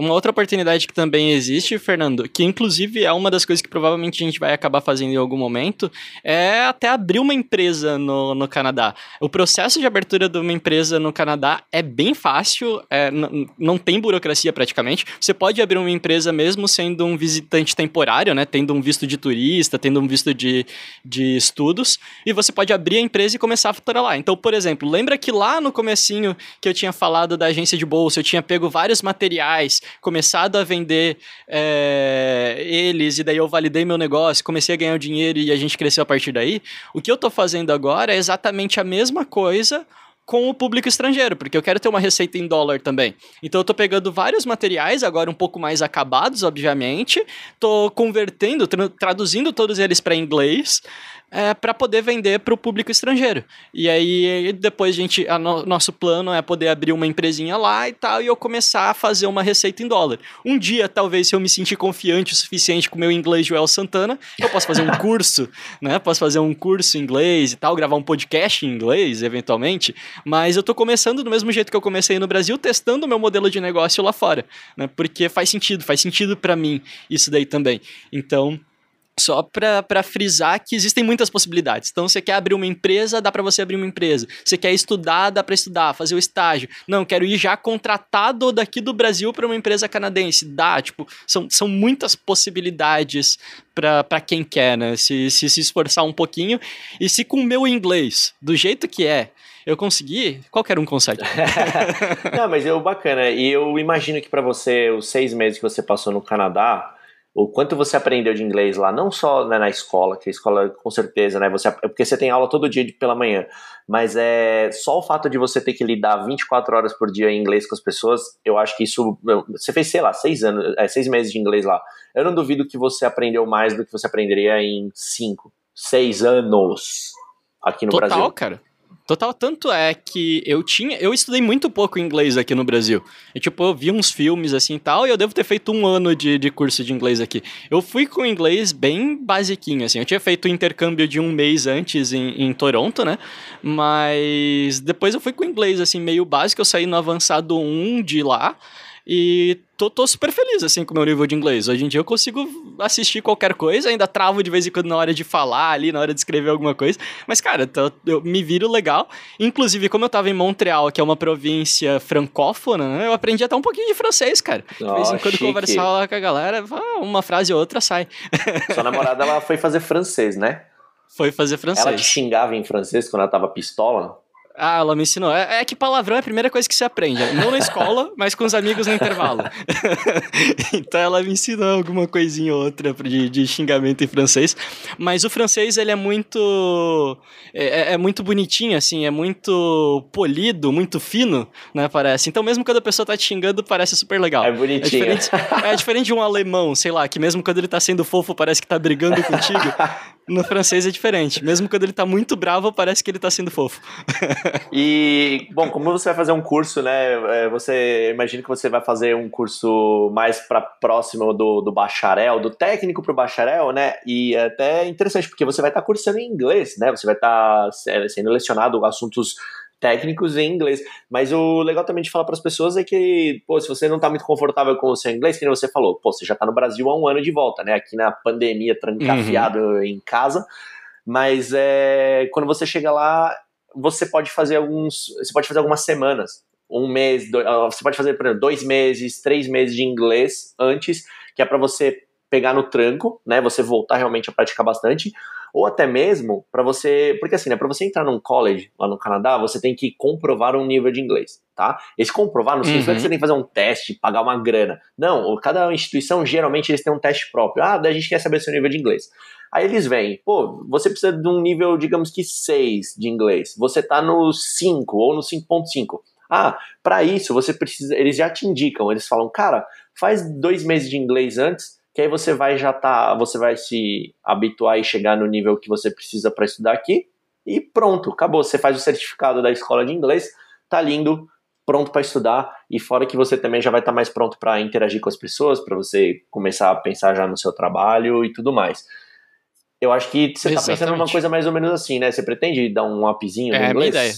Uma outra oportunidade que também existe, Fernando, que inclusive é uma das coisas que provavelmente a gente vai acabar fazendo em algum momento, é até abrir uma empresa no, no Canadá. O processo de abertura de uma empresa no Canadá é bem fácil, é, não tem burocracia praticamente. Você pode abrir uma empresa mesmo sendo um visitante temporário, né? Tendo um visto de turista, tendo um visto de, de estudos, e você pode abrir a empresa e começar a faturar lá. Então, por exemplo, lembra que lá no comecinho que eu tinha falado da agência de bolsa, eu tinha pego vários materiais, começado a vender é, eles, e daí eu validei meu negócio, comecei a ganhar dinheiro e a gente cresceu a partir daí. O que eu tô fazendo agora é exatamente a mesma coisa com o público estrangeiro, porque eu quero ter uma receita em dólar também. Então eu tô pegando vários materiais, agora um pouco mais acabados, obviamente, tô convertendo, tra- traduzindo todos eles para inglês, é, para poder vender para o público estrangeiro. E aí depois a gente, a no, nosso plano é poder abrir uma empresinha lá e tal, e eu começar a fazer uma receita em dólar. Um dia, talvez, se eu me sentir confiante o suficiente com o meu inglês Joel Santana, eu posso fazer um curso, né? Posso fazer um curso em inglês e tal, gravar um podcast em inglês, eventualmente. Mas eu tô começando do mesmo jeito que eu comecei no Brasil, testando o meu modelo de negócio lá fora, né? Porque faz sentido, faz sentido para mim isso daí também. Então, só para frisar que existem muitas possibilidades. Então, você quer abrir uma empresa, dá para você abrir uma empresa. Você quer estudar, dá para estudar, fazer o estágio. Não, quero ir já contratado daqui do Brasil para uma empresa canadense. Dá, tipo, são, são muitas possibilidades para quem quer, né? Se, se se esforçar um pouquinho. E se com o meu inglês, do jeito que é, eu consegui, qualquer um consegue. Não, mas é bacana. E eu imagino que para você, os seis meses que você passou no Canadá, o quanto você aprendeu de inglês lá, não só né, na escola, que a escola com certeza, né, você, porque você tem aula todo dia pela manhã, mas é só o fato de você ter que lidar 24 horas por dia em inglês com as pessoas, eu acho que isso, você fez, sei lá, seis anos, é, seis meses de inglês lá, eu não duvido que você aprendeu mais do que você aprenderia em cinco, seis anos aqui no Total, Brasil. Total, cara. Total, tanto é que eu tinha. Eu estudei muito pouco inglês aqui no Brasil. E, tipo, eu vi uns filmes assim e tal, e eu devo ter feito um ano de, de curso de inglês aqui. Eu fui com inglês bem basiquinho, assim. Eu tinha feito intercâmbio de um mês antes em, em Toronto, né? Mas depois eu fui com inglês, assim, meio básico. Eu saí no avançado 1 de lá. E tô, tô super feliz, assim, com o meu nível de inglês. Hoje em dia eu consigo assistir qualquer coisa, ainda travo de vez em quando na hora de falar ali, na hora de escrever alguma coisa. Mas, cara, tô, eu me viro legal. Inclusive, como eu tava em Montreal, que é uma província francófona, né, eu aprendi até um pouquinho de francês, cara. De oh, vez em quando conversar lá com a galera, uma frase ou outra sai. Sua namorada, ela foi fazer francês, né? Foi fazer francês. Ela te xingava em francês quando ela tava pistola? Ah, ela me ensinou. É, é, que palavrão é a primeira coisa que se aprende. Não na escola, mas com os amigos no intervalo. então ela me ensinou alguma coisinha ou outra de, de, xingamento em francês. Mas o francês, ele é muito... É, é, é, muito bonitinho, assim. É muito polido, muito fino, né? Parece. Então mesmo quando a pessoa tá te xingando, parece super legal. É bonitinho. É diferente, é diferente de um alemão, sei lá, que mesmo quando ele tá sendo fofo, parece que tá brigando contigo. No francês é diferente. Mesmo quando ele tá muito bravo, parece que ele tá sendo fofo. e, bom, como você vai fazer um curso, né? É, você imagina que você vai fazer um curso mais para próximo do, do bacharel, do técnico para o bacharel, né? E é até interessante, porque você vai estar tá cursando em inglês, né? Você vai estar tá sendo lecionado assuntos técnicos em inglês. Mas o legal também de falar para as pessoas é que, pô, se você não está muito confortável com o seu inglês, que você falou, pô, você já está no Brasil há um ano de volta, né? Aqui na pandemia, trancafiado uhum. em casa. Mas é, quando você chega lá, você pode fazer alguns. Você pode fazer algumas semanas. Um mês, dois, ah, você pode fazer, por exemplo, dois meses, três meses de inglês antes, que é para você pegar no tranco, né? Você voltar realmente a praticar bastante, ou até mesmo para você, porque assim, né, para você entrar num college lá no Canadá, você tem que comprovar um nível de inglês, tá? Esse comprovar não significa uhum. que você tem que fazer um teste, pagar uma grana. Não, cada instituição geralmente eles têm um teste próprio. Ah, daí a gente quer saber seu nível de inglês. Aí eles vêm, pô, você precisa de um nível, digamos que 6 de inglês. Você tá no 5 ou no 5.5. Ah, para isso você precisa. Eles já te indicam, eles falam, cara, faz dois meses de inglês antes, que aí você vai já tá, você vai se habituar e chegar no nível que você precisa para estudar aqui. E pronto, acabou. Você faz o certificado da escola de inglês, tá lindo, pronto para estudar. E fora que você também já vai estar tá mais pronto para interagir com as pessoas, para você começar a pensar já no seu trabalho e tudo mais. Eu acho que você está pensando numa coisa mais ou menos assim, né? Você pretende dar um upzinho no é, inglês? Minha ideia.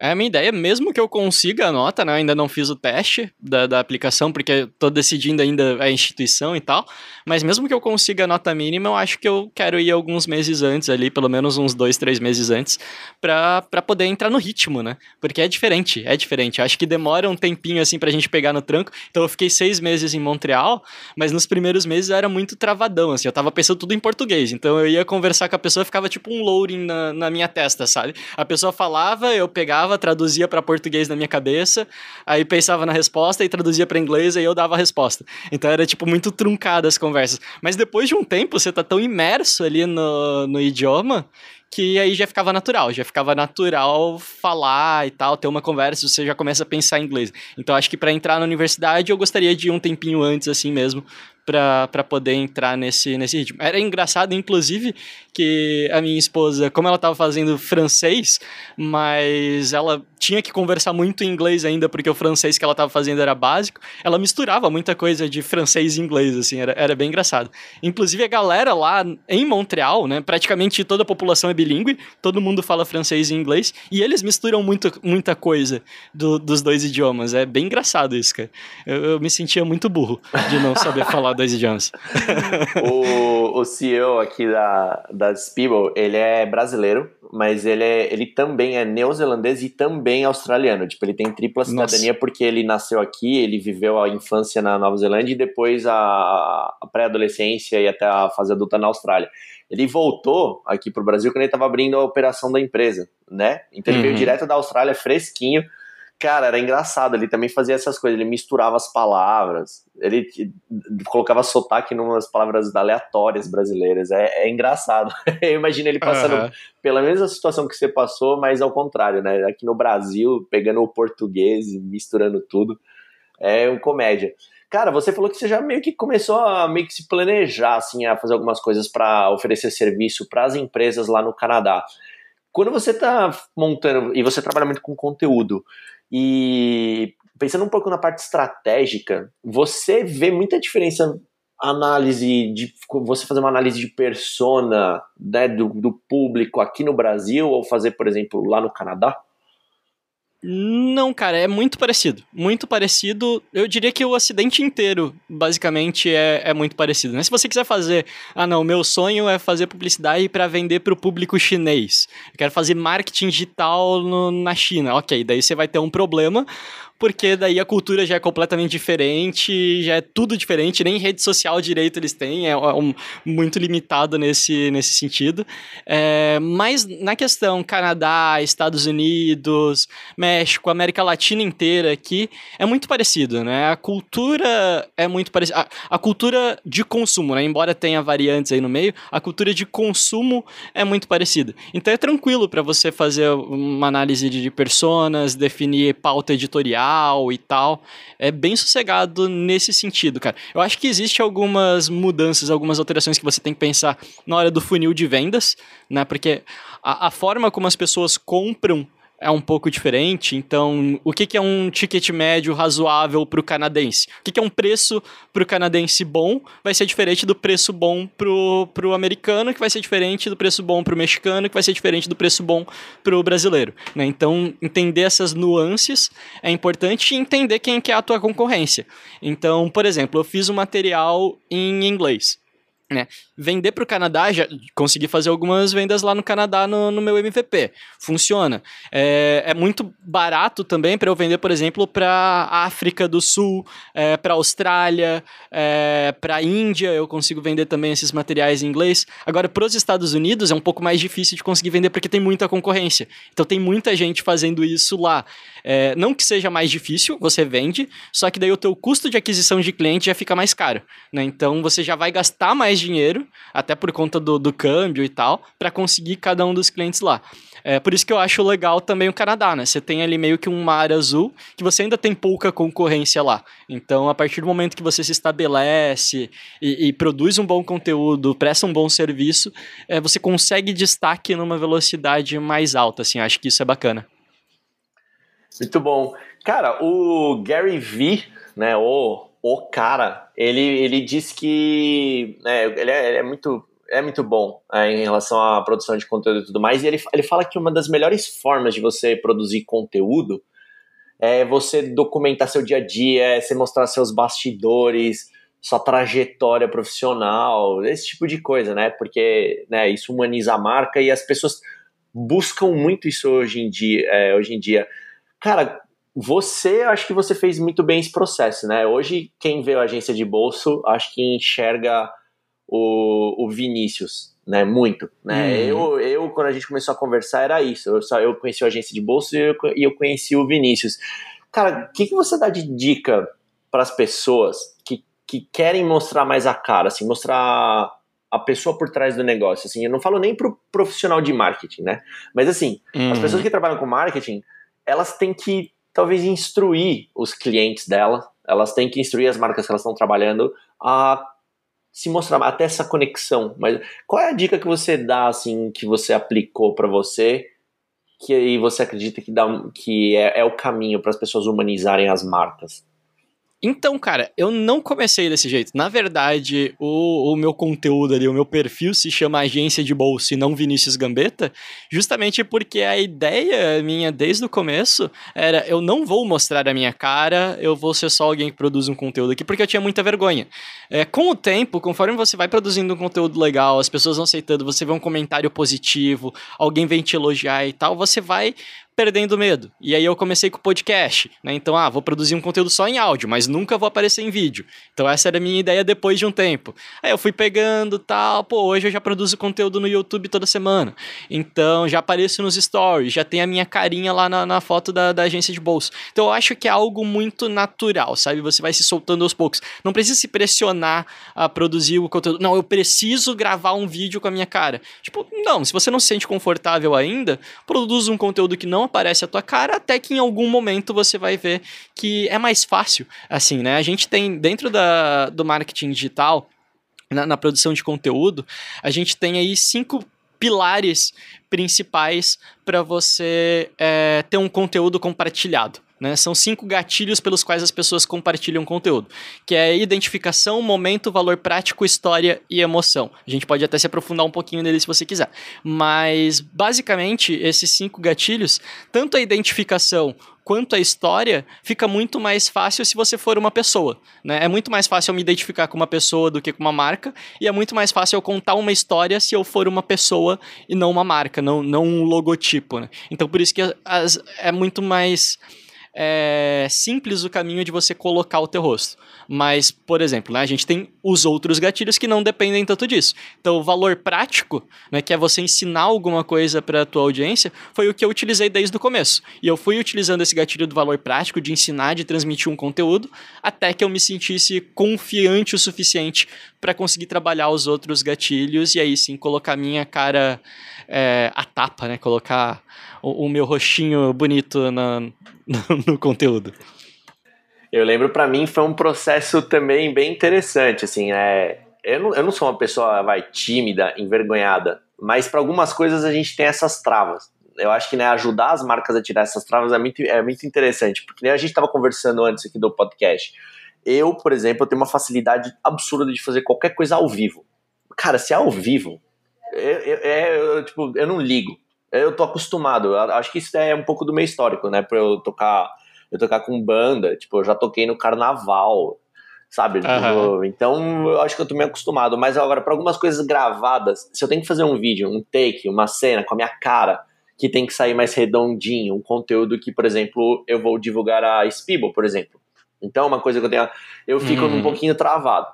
É a minha ideia, mesmo que eu consiga a nota, né? Ainda não fiz o teste da, da aplicação, porque tô decidindo ainda a instituição e tal. Mas mesmo que eu consiga a nota mínima, eu acho que eu quero ir alguns meses antes ali, pelo menos uns dois, três meses antes, pra, poder entrar no ritmo, né? Porque é diferente, é diferente. Eu acho que demora um tempinho assim pra gente pegar no tranco. Então eu fiquei seis meses em Montreal, mas nos primeiros meses eu era muito travadão, assim. Eu tava pensando tudo em português. Então eu ia conversar com a pessoa, ficava tipo um loading na, na minha testa, sabe? A pessoa falava, eu pegava pegava, traduzia para português na minha cabeça, aí pensava na resposta e traduzia para inglês e eu dava a resposta. Então era tipo muito truncada as conversas. Mas depois de um tempo você tá tão imerso ali no, no idioma que aí já ficava natural, já ficava natural falar e tal, ter uma conversa, você já começa a pensar em inglês. Então acho que para entrar na universidade eu gostaria de um tempinho antes assim mesmo, para poder entrar nesse, nesse ritmo. Era engraçado, inclusive, que a minha esposa, como ela estava fazendo francês, mas ela tinha que conversar muito em inglês ainda, porque o francês que ela estava fazendo era básico, ela misturava muita coisa de francês e inglês, assim, era, era bem engraçado. Inclusive, a galera lá em Montreal, né, praticamente toda a população é bilíngue, todo mundo fala francês e inglês, e eles misturam muito, muita coisa do, dos dois idiomas. É bem engraçado isso, cara. Eu, eu me sentia muito burro de não saber falar dois idiomas. o, o CEO aqui da, da Spiegel, ele é brasileiro, mas ele, é, ele também é neozelandês e também australiano. Tipo, ele tem tripla cidadania Nossa. porque ele nasceu aqui, ele viveu a infância na Nova Zelândia e depois a, a pré-adolescência e até a fase adulta na Austrália. Ele voltou aqui para o Brasil quando ele estava abrindo a operação da empresa, né? Então ele uhum. veio direto da Austrália, fresquinho, Cara, era engraçado, ele também fazia essas coisas, ele misturava as palavras, ele colocava sotaque em umas palavras aleatórias brasileiras, é, é engraçado. Eu imagino ele passando uhum. pela mesma situação que você passou, mas ao contrário, né? Aqui no Brasil, pegando o português e misturando tudo, é um comédia. Cara, você falou que você já meio que começou a meio que se planejar, assim, a fazer algumas coisas para oferecer serviço para as empresas lá no Canadá. Quando você está montando, e você trabalha muito com conteúdo, e pensando um pouco na parte estratégica, você vê muita diferença análise de você fazer uma análise de persona né, do, do público aqui no Brasil ou fazer, por exemplo, lá no Canadá? Não, cara, é muito parecido. Muito parecido. Eu diria que o acidente inteiro, basicamente, é, é muito parecido. Né? Se você quiser fazer, ah, não, meu sonho é fazer publicidade para vender para o público chinês. Eu quero fazer marketing digital no, na China. Ok, daí você vai ter um problema, porque daí a cultura já é completamente diferente, já é tudo diferente, nem rede social direito eles têm, é um, muito limitado nesse, nesse sentido. É, mas na questão Canadá, Estados Unidos, México, América Latina inteira aqui, é muito parecido, né? A cultura é muito parecida. A, a cultura de consumo, né? Embora tenha variantes aí no meio, a cultura de consumo é muito parecida. Então é tranquilo para você fazer uma análise de personas, definir pauta editorial e tal. É bem sossegado nesse sentido, cara. Eu acho que existe algumas mudanças, algumas alterações que você tem que pensar na hora do funil de vendas, né? Porque a, a forma como as pessoas compram é um pouco diferente. Então, o que, que é um ticket médio razoável para o canadense? O que, que é um preço para o canadense bom vai ser diferente do preço bom para o americano, que vai ser diferente do preço bom para o mexicano, que vai ser diferente do preço bom para o brasileiro. Né? Então, entender essas nuances é importante e entender quem que é a tua concorrência. Então, por exemplo, eu fiz um material em inglês. Né? Vender para o Canadá, já consegui fazer algumas vendas lá no Canadá no, no meu MVP. Funciona. É, é muito barato também para eu vender, por exemplo, para África do Sul, é, para Austrália, é, para Índia. Eu consigo vender também esses materiais em inglês. Agora, para os Estados Unidos é um pouco mais difícil de conseguir vender porque tem muita concorrência. Então, tem muita gente fazendo isso lá. É, não que seja mais difícil, você vende, só que daí o teu custo de aquisição de cliente já fica mais caro. Né? Então, você já vai gastar mais dinheiro, até por conta do, do câmbio e tal, para conseguir cada um dos clientes lá. É por isso que eu acho legal também o Canadá, né? Você tem ali meio que uma área azul que você ainda tem pouca concorrência lá. Então, a partir do momento que você se estabelece e, e produz um bom conteúdo, presta um bom serviço, é, você consegue destaque numa velocidade mais alta, assim. Acho que isso é bacana. Muito bom. Cara, o Gary Vee, né, o, o cara, ele, ele diz que né, ele, é, ele é muito é muito bom é, em relação à produção de conteúdo e tudo mais. E ele, ele fala que uma das melhores formas de você produzir conteúdo é você documentar seu dia a dia, é você mostrar seus bastidores, sua trajetória profissional, esse tipo de coisa, né? Porque né, isso humaniza a marca e as pessoas buscam muito isso hoje em dia. É, hoje em dia. Cara, você, acho que você fez muito bem esse processo, né? Hoje, quem vê a agência de bolso, acho que enxerga o, o Vinícius, né? Muito, né? Uhum. Eu, eu, quando a gente começou a conversar, era isso. Eu, só, eu conheci a agência de bolso e eu, e eu conheci o Vinícius. Cara, o que, que você dá de dica para as pessoas que, que querem mostrar mais a cara, assim, mostrar a pessoa por trás do negócio, assim, eu não falo nem pro profissional de marketing, né? Mas assim, uhum. as pessoas que trabalham com marketing, elas têm que talvez instruir os clientes dela, elas têm que instruir as marcas que elas estão trabalhando a se mostrar, até essa conexão. Mas qual é a dica que você dá, assim, que você aplicou para você, que aí você acredita que, dá, que é, é o caminho para as pessoas humanizarem as marcas? Então, cara, eu não comecei desse jeito. Na verdade, o, o, meu conteúdo ali, o meu perfil se chama Agência de Bolsa e não Vinícius Gambetta, justamente porque a ideia minha desde o começo era eu não vou mostrar a minha cara, eu vou ser só alguém que produz um conteúdo aqui, porque eu tinha muita vergonha. É, com o tempo, conforme você vai produzindo um conteúdo legal, as pessoas vão aceitando, você vê um comentário positivo, alguém vem te elogiar e tal, você vai perdendo medo. E aí eu comecei com o podcast, né? Então, ah, vou produzir um conteúdo só em áudio, mas nunca vou aparecer em vídeo. Então essa era a minha ideia depois de um tempo. Aí eu fui pegando tal, pô, hoje eu já produzo conteúdo no YouTube toda semana. Então já apareço nos stories, já tem a minha carinha lá na, na foto da, da agência de bolsa. Então eu acho que é algo muito natural, sabe? Você vai se soltando aos poucos. Não precisa se pressionar a produzir o conteúdo. Não, eu preciso gravar um vídeo com a minha cara. Tipo, não, se você não se sente confortável ainda, produza um conteúdo que não aparece a tua cara, até que em algum momento você vai ver que é mais fácil. Assim, né? A gente tem, dentro da, do marketing digital, na, na produção de conteúdo, a gente tem aí cinco pilares principais para você é, ter um conteúdo compartilhado. Né? São cinco gatilhos pelos quais as pessoas compartilham conteúdo, que é identificação, momento, valor prático, história e emoção. A gente pode até se aprofundar um pouquinho nele se você quiser. Mas, basicamente, esses cinco gatilhos, tanto a identificação quanto a história, fica muito mais fácil se você for uma pessoa. Né? É muito mais fácil eu me identificar com uma pessoa do que com uma marca, e é muito mais fácil eu contar uma história se eu for uma pessoa e não uma marca, não, não um logotipo. Né? Então, por isso que as, é muito mais é, simples o caminho de você colocar o teu rosto. Mas, por exemplo, né, a gente tem os outros gatilhos que não dependem tanto disso. Então, o valor prático, né, que é você ensinar alguma coisa para a tua audiência, foi o que eu utilizei desde o começo. E eu fui utilizando esse gatilho do valor prático, de ensinar, de transmitir um conteúdo, até que eu me sentisse confiante o suficiente para conseguir trabalhar os outros gatilhos e aí sim colocar minha cara é, a tapa, né? Colocar o, o meu rostinho bonito na, no, conteúdo. Eu lembro para mim foi um processo também bem interessante, assim, é, eu não, eu não sou uma pessoa vai tímida, envergonhada, mas para algumas coisas a gente tem essas travas. Eu acho que né, ajudar as marcas a tirar essas travas é muito, é muito interessante, porque a gente estava conversando antes aqui do podcast. Eu, por exemplo, eu tenho uma facilidade absurda de fazer qualquer coisa ao vivo. Cara, se é ao vivo, eu tipo, eu não ligo eu tô acostumado. Eu acho que isso é um pouco do meu histórico, né? Pra eu tocar, eu tocar com banda, tipo, eu já toquei no carnaval, sabe? Uhum. Então, eu acho que eu tô meio acostumado. Mas agora, para algumas coisas gravadas, se eu tenho que fazer um vídeo, um take, uma cena com a minha cara, que tem que sair mais redondinho, um conteúdo que, por exemplo, eu vou divulgar a Spibo, por exemplo. Então, uma coisa que eu tenho, eu fico uhum. um pouquinho travado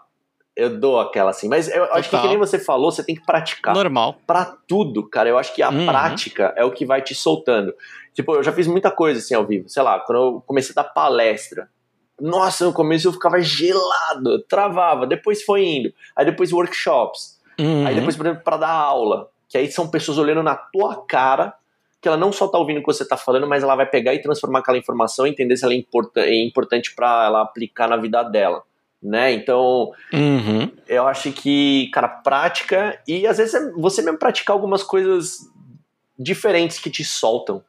eu dou aquela assim. Mas eu Total. acho que, que nem você falou, você tem que praticar. Normal. Pra tudo, cara. Eu acho que a uhum. prática é o que vai te soltando. Tipo, eu já fiz muita coisa assim ao vivo. Sei lá, quando eu comecei a dar palestra. Nossa, no começo eu ficava gelado, travava. Depois foi indo. Aí depois workshops. Uhum. Aí depois, por exemplo, pra dar aula. Que aí são pessoas olhando na tua cara que ela não só tá ouvindo o que você tá falando, mas ela vai pegar e transformar aquela informação e entender se ela é, é importante para ela aplicar na vida dela né? Então, uhum. eu acho que, cara, prática e às vezes é você mesmo praticar algumas coisas diferentes que te soltam.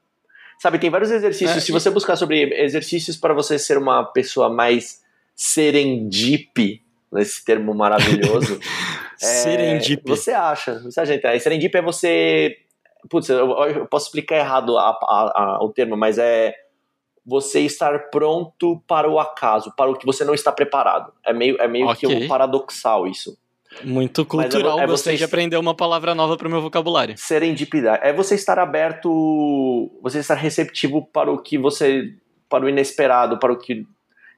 Sabe, tem vários exercícios. É, se você buscar sobre exercícios para você ser uma pessoa mais serendip, nesse termo maravilhoso. é, serendip. Você acha, você acha, então, serendip é você. Putz, eu, eu posso explicar errado a, a, a, o termo, mas é você estar pronto para o acaso, para o que você não está preparado. É meio, é meio okay. que um paradoxal isso. Muito cultural, é, é gostei de aprender uma palavra nova para o meu vocabulário. Serendipidade. É você estar aberto, você estar receptivo para o que você, para o inesperado, para o que...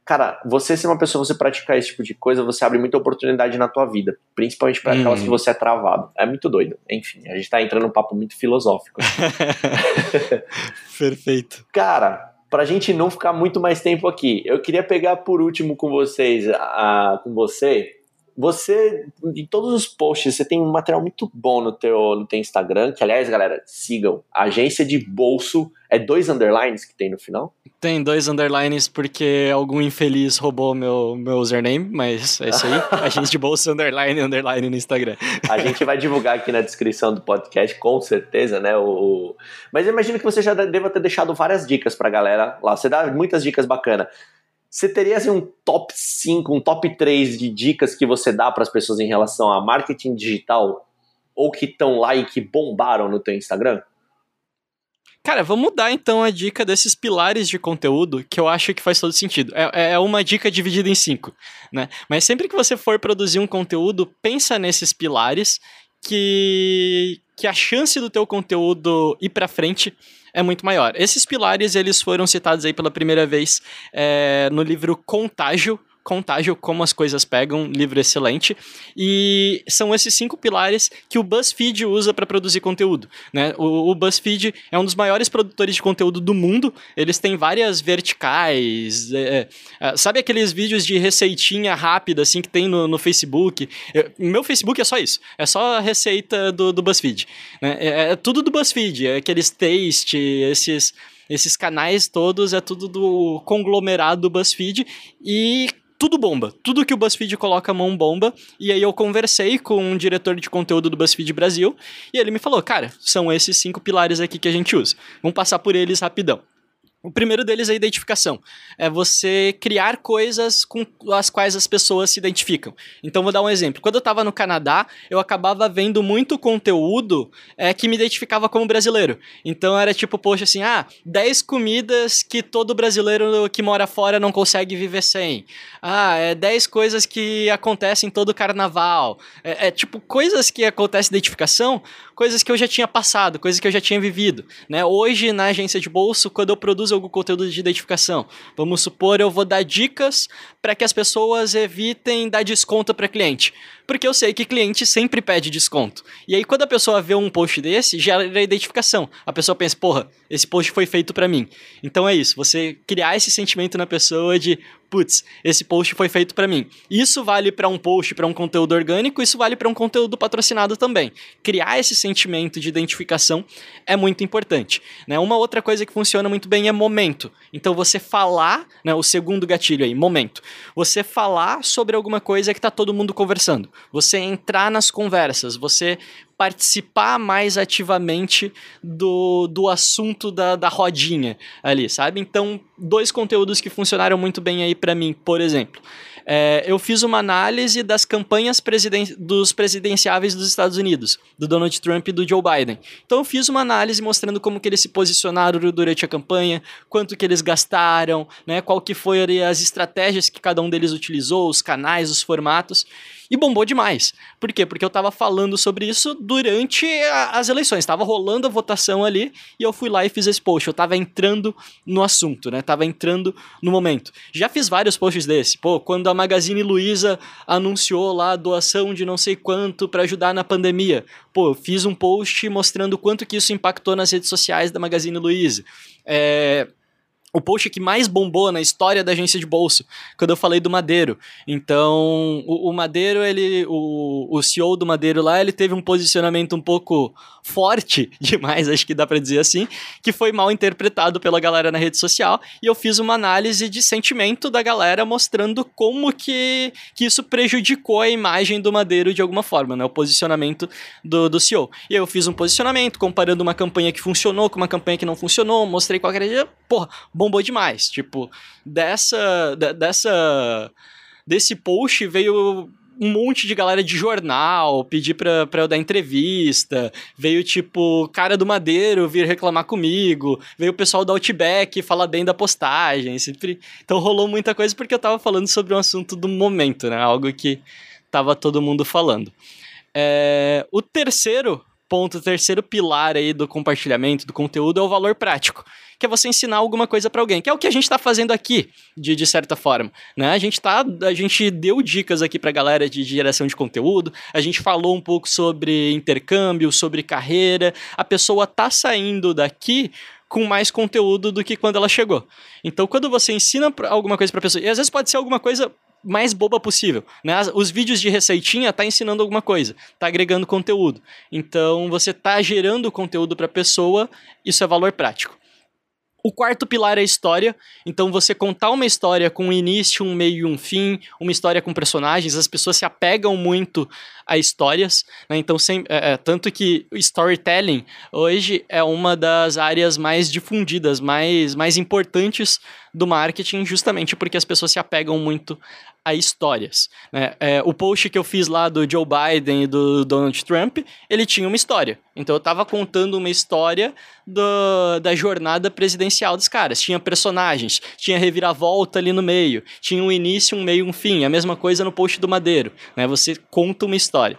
Cara, você ser uma pessoa, você praticar esse tipo de coisa, você abre muita oportunidade na tua vida, principalmente para aquelas hum. que você é travado. É muito doido. Enfim, a gente tá entrando num papo muito filosófico. Perfeito. Cara, para a gente não ficar muito mais tempo aqui, eu queria pegar por último com vocês, a, com você, você, em todos os posts, você tem um material muito bom no teu, no teu Instagram, que aliás, galera, sigam. Agência de bolso, é dois underlines que tem no final? Tem dois underlines porque algum infeliz roubou meu, meu username, mas é isso aí. Agência de bolso, underline, underline no Instagram. A gente vai divulgar aqui na descrição do podcast, com certeza, né? O... Mas eu imagino que você já deva ter deixado várias dicas pra galera lá. Você dá muitas dicas bacanas. Você teria assim, um top 5, um top 3 de dicas que você dá para as pessoas em relação a marketing digital ou que estão lá e que bombaram no teu Instagram? Cara, vamos dar então a dica desses pilares de conteúdo que eu acho que faz todo sentido. É, é uma dica dividida em cinco, né? Mas sempre que você for produzir um conteúdo, pensa nesses pilares que, que a chance do teu conteúdo ir para frente é muito maior. Esses pilares eles foram citados aí pela primeira vez é, no livro Contágio, Contágio, Como as Coisas Pegam, livro excelente. E são esses cinco pilares que o BuzzFeed usa para produzir conteúdo. Né? O, o, BuzzFeed é um dos maiores produtores de conteúdo do mundo. Eles têm várias verticais. É, é, sabe aqueles vídeos de receitinha rápida assim que tem no, no Facebook? Eu, meu Facebook é só isso. É só a receita do, do BuzzFeed. Né? É, é tudo do BuzzFeed. É aqueles taste, esses esses canais todos é tudo do conglomerado do BuzzFeed e tudo bomba. Tudo que o BuzzFeed coloca a mão bomba. E aí eu conversei com um diretor de conteúdo do BuzzFeed Brasil e ele me falou: cara, são esses cinco pilares aqui que a gente usa. Vamos passar por eles rapidão. O primeiro deles é a identificação. É você criar coisas com as quais as pessoas se identificam. Então, vou dar um exemplo. Quando eu estava no Canadá, eu acabava vendo muito conteúdo é, que me identificava como brasileiro. Então, era tipo, poxa, assim, ah, 10 comidas que todo brasileiro que mora fora não consegue viver sem. Ah, é 10 coisas que acontecem todo carnaval. É, é tipo, coisas que acontecem identificação, coisas que eu já tinha passado, coisas que eu já tinha vivido. Né? Hoje, na agência de bolso, quando eu produzo algum conteúdo de identificação. Vamos supor, eu vou dar dicas para que as pessoas evitem dar desconto para cliente. Porque eu sei que cliente sempre pede desconto. E aí, quando a pessoa vê um post desse, gera identificação. A pessoa pensa, porra, esse post foi feito para mim. Então é isso, você criar esse sentimento na pessoa de, putz, esse post foi feito para mim. Isso vale para um post, para um conteúdo orgânico, isso vale para um conteúdo patrocinado também. Criar esse sentimento de identificação é muito importante. Né? Uma outra coisa que funciona muito bem é momento. Então você falar, né, o segundo gatilho aí, momento. Você falar sobre alguma coisa que está todo mundo conversando. Você entrar nas conversas, você participar mais ativamente do, do assunto da, da rodinha ali, sabe? Então, dois conteúdos que funcionaram muito bem aí para mim, por exemplo. É, eu fiz uma análise das campanhas presiden dos presidenciáveis dos Estados Unidos, do Donald Trump e do Joe Biden. Então eu fiz uma análise mostrando como que eles se posicionaram durante a campanha, quanto que eles gastaram, né, qual que foram as estratégias que cada um deles utilizou, os canais, os formatos. E bombou demais. Por quê? Porque eu tava falando sobre isso durante a, as eleições. Tava rolando a votação ali e eu fui lá e fiz esse post. Eu tava entrando no assunto, né? Tava entrando no momento. Já fiz vários posts desse. Pô, quando a Magazine Luiza anunciou lá a doação de não sei quanto para ajudar na pandemia. Pô, fiz um post mostrando quanto que isso impactou nas redes sociais da Magazine Luiza. É o post que mais bombou na história da agência de bolso, quando eu falei do Madeiro. Então, o, o, Madeiro, ele, o, o CEO do Madeiro lá, ele teve um posicionamento um pouco forte demais, acho que dá para dizer assim, que foi mal interpretado pela galera na rede social, e eu fiz uma análise de sentimento da galera mostrando como que, que isso prejudicou a imagem do Madeiro de alguma forma, né, o posicionamento do, do CEO. E eu fiz um posicionamento comparando uma campanha que funcionou com uma campanha que não funcionou, mostrei qual era, porra, bombou demais. Tipo, dessa. dessa. Desse post veio um monte de galera de jornal pedir pra, pra eu dar entrevista. Veio, tipo, cara do Madeiro vir reclamar comigo. Veio o pessoal do Outback falar bem da postagem. Sempre... Então rolou muita coisa porque eu tava falando sobre um assunto do momento, né? Algo que tava todo mundo falando. É... O terceiro ponto, o terceiro pilar aí do compartilhamento do conteúdo é o valor prático que é você ensinar alguma coisa para alguém, que é o que a gente está fazendo aqui, de, de certa forma. Né? A, gente tá, a gente deu dicas aqui para galera de geração de conteúdo, a gente falou um pouco sobre intercâmbio, sobre carreira, a pessoa tá saindo daqui com mais conteúdo do que quando ela chegou. Então, quando você ensina alguma coisa para pessoa, e às vezes pode ser alguma coisa mais boba possível. Né? Os vídeos de receitinha tá ensinando alguma coisa, tá agregando conteúdo. Então você tá gerando conteúdo para a pessoa, isso é valor prático. O quarto pilar é a história. Então, você contar uma história com um início, um meio e um fim, uma história com personagens, as pessoas se apegam muito a histórias. Né? Então, sem, é, é, tanto que storytelling hoje é uma das áreas mais difundidas, mais, mais importantes do marketing, justamente porque as pessoas se apegam muito a histórias. Né? É, o post que eu fiz lá do Joe Biden e do Donald Trump, ele tinha uma história. Então eu estava contando uma história do, da jornada presidencial dos caras. Tinha personagens, tinha reviravolta ali no meio, tinha um início, um meio, um fim. A mesma coisa no post do Madeiro. Né? Você conta uma história.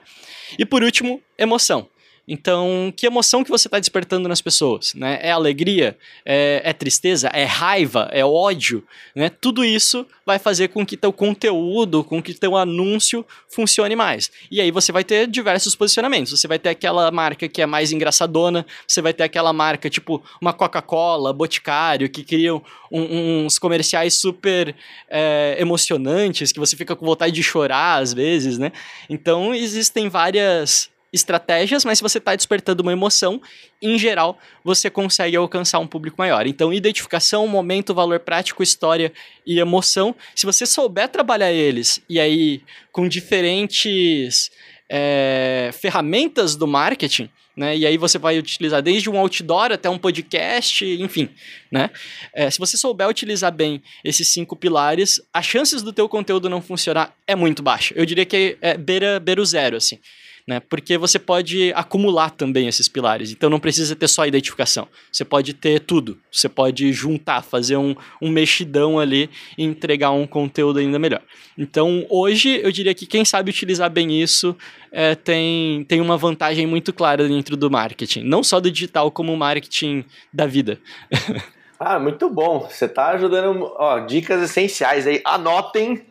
E por último, emoção. Então, que emoção que você está despertando nas pessoas? Né? É alegria? É, é, tristeza? É raiva? É ódio? Né? Tudo isso vai fazer com que teu conteúdo, com que teu anúncio funcione mais. E aí você vai ter diversos posicionamentos. Você vai ter aquela marca que é mais engraçadona, você vai ter aquela marca tipo uma Coca-Cola, Boticário, que criam um, uns comerciais super é, emocionantes, que você fica com vontade de chorar às vezes, né? Então, existem várias estratégias, mas se você está despertando uma emoção, em geral, você consegue alcançar um público maior. Então, identificação, momento, valor prático, história e emoção, se você souber trabalhar eles, e aí com diferentes é, ferramentas do marketing, né? E aí você vai utilizar desde um outdoor até um podcast, enfim, né? É, se você souber utilizar bem esses cinco pilares, as chances do teu conteúdo não funcionar é muito baixa. Eu diria que é beira, beira o zero, assim né? Porque você pode acumular também esses pilares. Então não precisa ter só a identificação. Você pode ter tudo. Você pode juntar, fazer um, um mexidão ali e entregar um conteúdo ainda melhor. Então hoje eu diria que quem sabe utilizar bem isso é, tem, tem uma vantagem muito clara dentro do marketing. Não só do digital, como marketing da vida. ah, muito bom. Você está ajudando. Ó, dicas essenciais aí. Anotem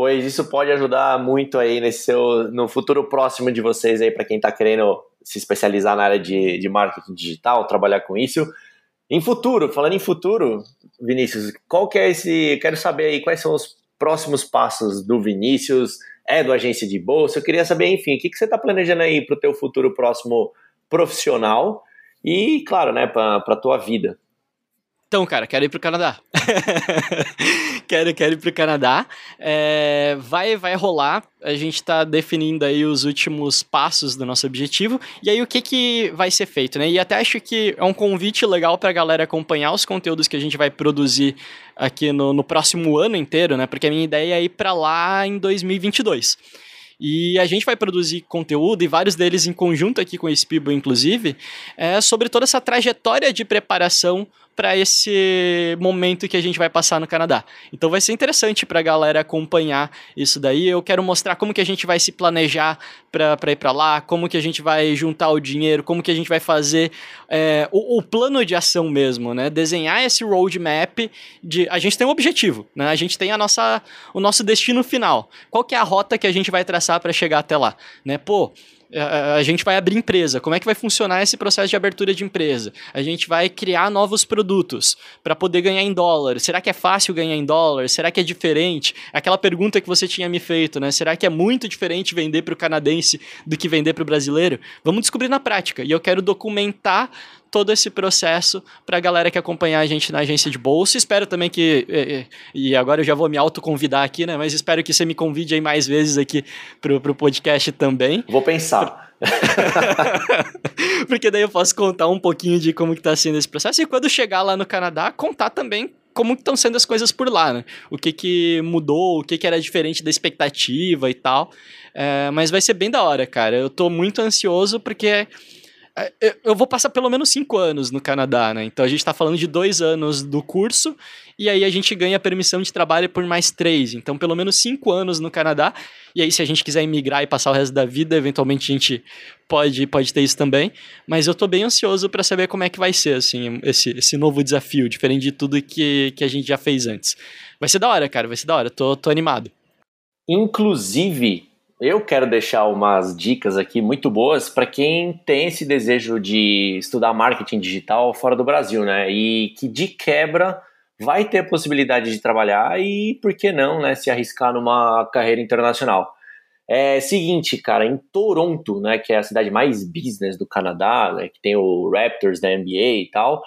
pois isso pode ajudar muito aí nesse seu, no futuro próximo de vocês aí, para quem está querendo se especializar na área de, de marketing digital, trabalhar com isso. Em futuro, falando em futuro, Vinícius, qual que é esse, quero saber aí quais são os próximos passos do Vinícius, é do agência de bolsa, eu queria saber, enfim, o que, que você está planejando aí para o teu futuro próximo profissional e, claro, né, para a tua vida. Então, cara, quero ir pro Canadá. quero, quero ir pro Canadá. É, vai, vai rolar. A gente tá definindo aí os últimos passos do nosso objetivo. E aí, o que que vai ser feito, né? E até acho que é um convite legal pra galera acompanhar os conteúdos que a gente vai produzir aqui no, no próximo ano inteiro, né? Porque a minha ideia é ir pra lá em 2022. E a gente vai produzir conteúdo, e vários deles em conjunto aqui com o Spibo, inclusive, é sobre toda essa trajetória de preparação para esse momento que a gente vai passar no Canadá. Então vai ser interessante para a galera acompanhar isso daí. Eu quero mostrar como que a gente vai se planejar para ir para lá, como que a gente vai juntar o dinheiro, como que a gente vai fazer é, o, o, plano de ação mesmo, né? Desenhar esse roadmap de... A gente tem um objetivo, né? A gente tem a nossa, o nosso destino final. Qual que é a rota que a gente vai traçar para chegar até lá, né? Pô, a gente vai abrir empresa. Como é que vai funcionar esse processo de abertura de empresa? A gente vai criar novos produtos para poder ganhar em dólar. Será que é fácil ganhar em dólar? Será que é diferente? Aquela pergunta que você tinha me feito, né? Será que é muito diferente vender para o canadense do que vender para o brasileiro? Vamos descobrir na prática. E eu quero documentar todo esse processo para a galera que acompanhar a gente na agência de bolsa. Espero também que, e agora eu já vou me autoconvidar aqui, né? Mas espero que você me convide aí mais vezes aqui pro, pro podcast também. Vou pensar. Porque daí eu posso contar um pouquinho de como que tá sendo esse processo e quando chegar lá no Canadá, contar também como estão sendo as coisas por lá, né? O que que mudou, o que que era diferente da expectativa e tal. É, mas vai ser bem da hora, cara. Eu tô muito ansioso porque eu vou passar pelo menos cinco anos no Canadá, né? Então a gente está falando de dois anos do curso e aí a gente ganha permissão de trabalho por mais três. Então, pelo menos cinco anos no Canadá. E aí, se a gente quiser emigrar e passar o resto da vida, eventualmente a gente pode, pode ter isso também. Mas eu tô bem ansioso para saber como é que vai ser, assim, esse, esse novo desafio, diferente de tudo que, que a gente já fez antes. Vai ser da hora, cara, vai ser da hora. Tô, tô animado. Inclusive, eu quero deixar umas dicas aqui muito boas para quem tem esse desejo de estudar marketing digital fora do Brasil, né? E que de quebra vai ter a possibilidade de trabalhar e, por que não, né, se arriscar numa carreira internacional. É seguinte, cara, em Toronto, né, que é a cidade mais business do Canadá, né, que tem o Raptors da NBA e tal,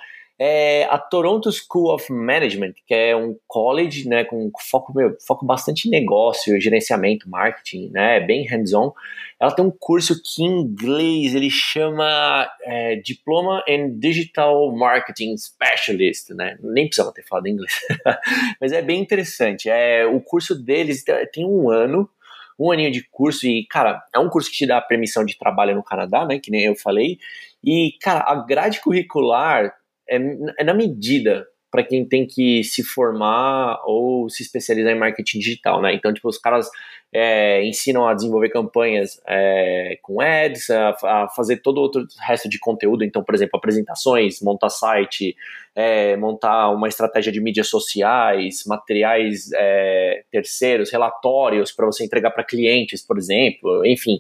é a Toronto School of Management, que é um college, né, com foco, meu, foco bastante em negócio, gerenciamento, marketing, né, bem hands-on. Ela tem um curso que em inglês ele chama é, Diploma in Digital Marketing Specialist, né, nem precisava ter falado inglês, mas é bem interessante. É, o curso deles tem um ano, um aninho de curso e, cara, é um curso que te dá permissão de trabalho no Canadá, né, que nem eu falei, e, cara, a grade curricular é, é na medida para quem tem que se formar ou se especializar em marketing digital, né? Então, tipo, os caras é, ensinam a desenvolver campanhas é, com ads, a, a, fazer todo outro resto de conteúdo. Então, por exemplo, apresentações, montar site, é, montar uma estratégia de mídias sociais, materiais é, terceiros, relatórios para você entregar para clientes, por exemplo, enfim.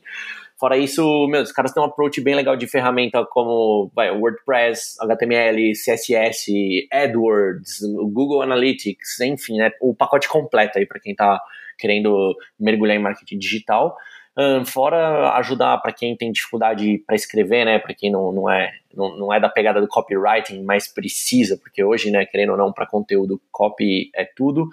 Fora isso, meu, os caras têm um approach bem legal de ferramenta como vai, WordPress, HTML, CSS, AdWords, Google Analytics, enfim, né, o pacote completo aí para quem está querendo mergulhar em marketing digital. Fora ajudar para quem tem dificuldade para escrever, né, para quem não, não, é, não, não é da pegada do copywriting, mas precisa, porque hoje, né, querendo ou não, para conteúdo, copy é tudo.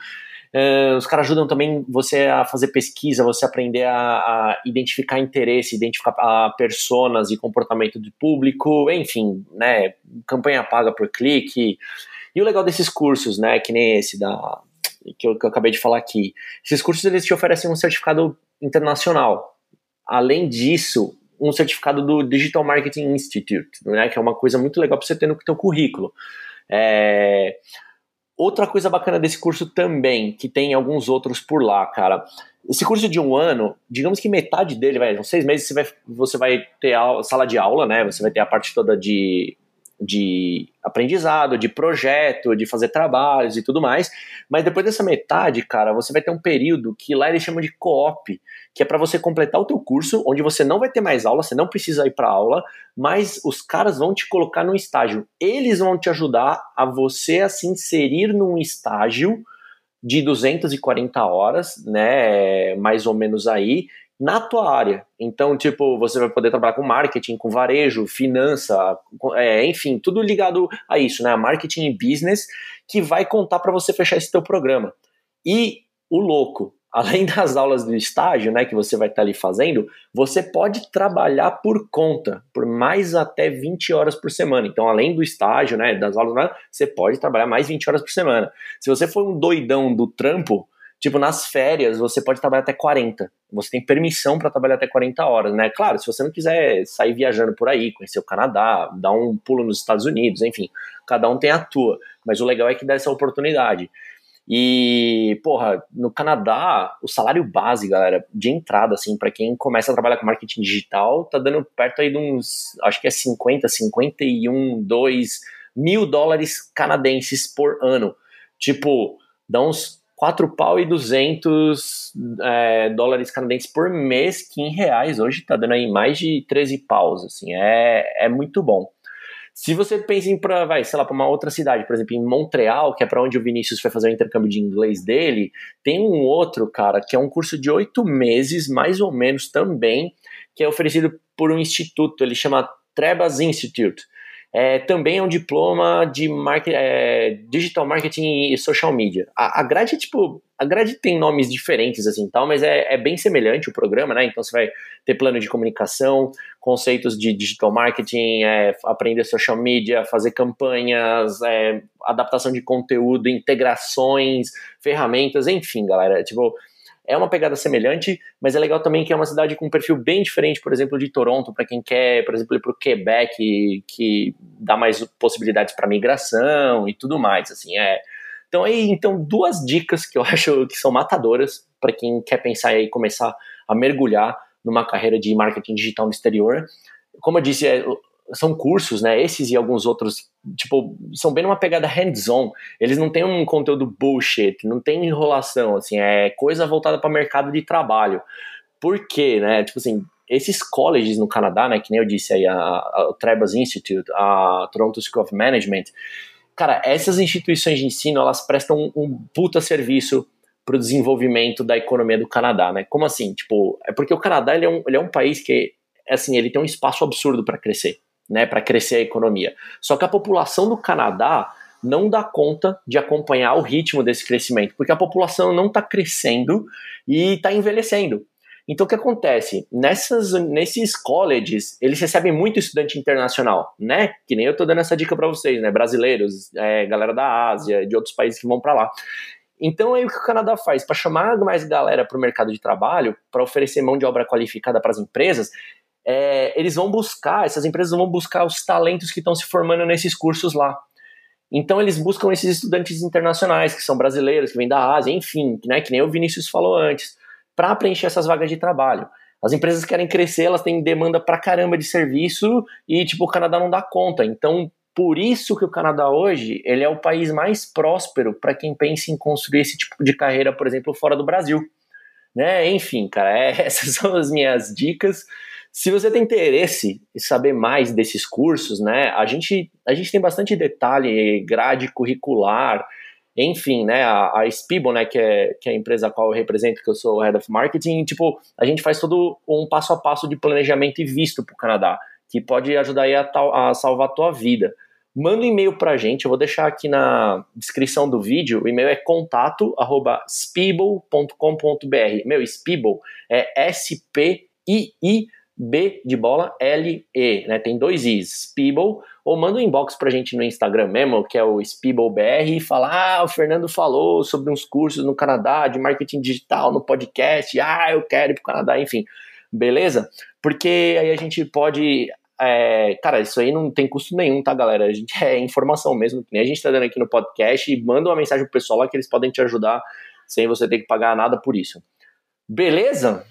Uh, os caras ajudam também você a fazer pesquisa, você aprender a, a identificar interesse, identificar a personas e comportamento do público, enfim, né? Campanha paga por clique. E o legal desses cursos, né? Que nem esse da que eu, que eu acabei de falar aqui. Esses cursos eles te oferecem um certificado internacional. Além disso, um certificado do Digital Marketing Institute, né, que é uma coisa muito legal para você ter no seu currículo. É, Outra coisa bacana desse curso também, que tem alguns outros por lá, cara. Esse curso de um ano, digamos que metade dele, vai, uns seis meses, você vai, você vai ter a sala de aula, né? Você vai ter a parte toda de de aprendizado, de projeto, de fazer trabalhos e tudo mais. Mas depois dessa metade, cara, você vai ter um período que lá eles chamam de co-op, que é para você completar o teu curso, onde você não vai ter mais aula, você não precisa ir para aula, mas os caras vão te colocar num estágio. Eles vão te ajudar a você a se inserir num estágio de 240 horas, né, mais ou menos aí, na tua área. Então, tipo, você vai poder trabalhar com marketing, com varejo, finança, é, enfim, tudo ligado a isso, né? Marketing e business, que vai contar para você fechar esse teu programa. E o louco, além das aulas do estágio, né, que você vai estar tá ali fazendo, você pode trabalhar por conta, por mais até 20 horas por semana. Então, além do estágio, né, das aulas, né, você pode trabalhar mais 20 horas por semana. Se você for um doidão do trampo, Tipo, nas férias você pode trabalhar até 40. Você tem permissão para trabalhar até 40 horas, né? Claro, se você não quiser sair viajando por aí, conhecer o Canadá, dar um pulo nos Estados Unidos, enfim, cada um tem a tua. Mas o legal é que dá essa oportunidade. E, porra, no Canadá, o salário base, galera, de entrada, assim, para quem começa a trabalhar com marketing digital, tá dando perto aí de uns, acho que é 50, 51, 2 mil dólares canadenses por ano. Tipo, dá uns 4 pau e 200 é, dólares canadenses por mês, que em reais hoje está dando aí mais de 13 paus, assim, é, é muito bom. Se você pensa em para, vai, sei lá, para uma outra cidade, por exemplo, em Montreal, que é para onde o Vinícius foi fazer o intercâmbio de inglês dele, tem um outro, cara, que é um curso de oito meses, mais ou menos também, que é oferecido por um instituto, ele chama Trebas Institute. É, também é um diploma de market, é, digital marketing e social media. A, a grade, tipo, a grade tem nomes diferentes, assim, tal, mas é, é, bem semelhante o programa, né? Então você vai ter plano de comunicação, conceitos de digital marketing, é, aprender social media, fazer campanhas, é, adaptação de conteúdo, integrações, ferramentas, enfim, galera. Tipo, é uma pegada semelhante, mas é legal também que é uma cidade com um perfil bem diferente, por exemplo, de Toronto, para quem quer, por exemplo, ir para o Quebec, que dá mais possibilidades para migração e tudo mais, assim, é. Então aí, então duas dicas que eu acho que são matadoras para quem quer pensar e começar a mergulhar numa carreira de marketing digital no exterior. Como eu disse, é, são cursos, né? Esses e alguns outros, tipo, são bem numa pegada hands-on. Eles não têm um conteúdo bullshit, não tem enrolação, assim, é coisa voltada para o mercado de trabalho. Por quê, né? Tipo assim, esses colleges no Canadá, né, que nem eu disse aí, a, a, o Trebas Institute, a Toronto School of Management, cara, essas instituições de ensino, elas prestam um, um puta serviço para o desenvolvimento da economia do Canadá, né? Como assim? Tipo, é porque o Canadá ele é um, ele é um país que, assim, ele tem um espaço absurdo para crescer, né? Para crescer a economia. Só que a população do Canadá não dá conta de acompanhar o ritmo desse crescimento, porque a população não está crescendo e está envelhecendo. Então, o que acontece? Nessas, nesses colleges, eles recebem muito estudante internacional, né? Que nem eu tô dando essa dica para vocês, né? Brasileiros, é, galera da Ásia, de outros países que vão para lá. Então, aí o que o Canadá faz? Para chamar mais galera para o mercado de trabalho, para oferecer mão de obra qualificada para as empresas, é, eles vão buscar, essas empresas vão buscar os talentos que estão se formando nesses cursos lá. Então eles buscam esses estudantes internacionais, que são brasileiros, que vêm da Ásia, enfim, né, que nem o Vinícius falou antes, para preencher essas vagas de trabalho. As empresas querem crescer, elas têm demanda pra caramba de serviço e, tipo, o Canadá não dá conta. Então, por isso que o Canadá hoje, ele é o país mais próspero para quem pensa em construir esse tipo de carreira, por exemplo, fora do Brasil. Né? Enfim, cara, é, essas são as minhas dicas. Se você tem interesse em saber mais desses cursos, né, a gente, a gente tem bastante detalhe, grade curricular, enfim, né, a, a Spibo, né, que é, que é a empresa a qual eu represento, que eu sou Head of Marketing, tipo, a gente faz todo um passo a passo de planejamento e visto para o Canadá, que pode ajudar aí a, a salvar a tua vida. Manda um e-mail para a gente, eu vou deixar aqui na descrição do vídeo, o e-mail é contato, arroba. Meu, Spibo é S-P-I-I B de bola, L, E, né? Tem dois Is, Speeble, ou manda um inbox pra gente no Instagram mesmo, que é o SpeebleBR, e fala: Ah, o Fernando falou sobre uns cursos no Canadá de marketing digital no podcast, ah, eu quero ir pro Canadá, enfim, beleza? Porque aí a gente pode. É, cara, isso aí não tem custo nenhum, tá, galera? A gente é informação mesmo, que nem a gente tá dando aqui no podcast, e manda uma mensagem pro pessoal lá que eles podem te ajudar sem você ter que pagar nada por isso. Beleza?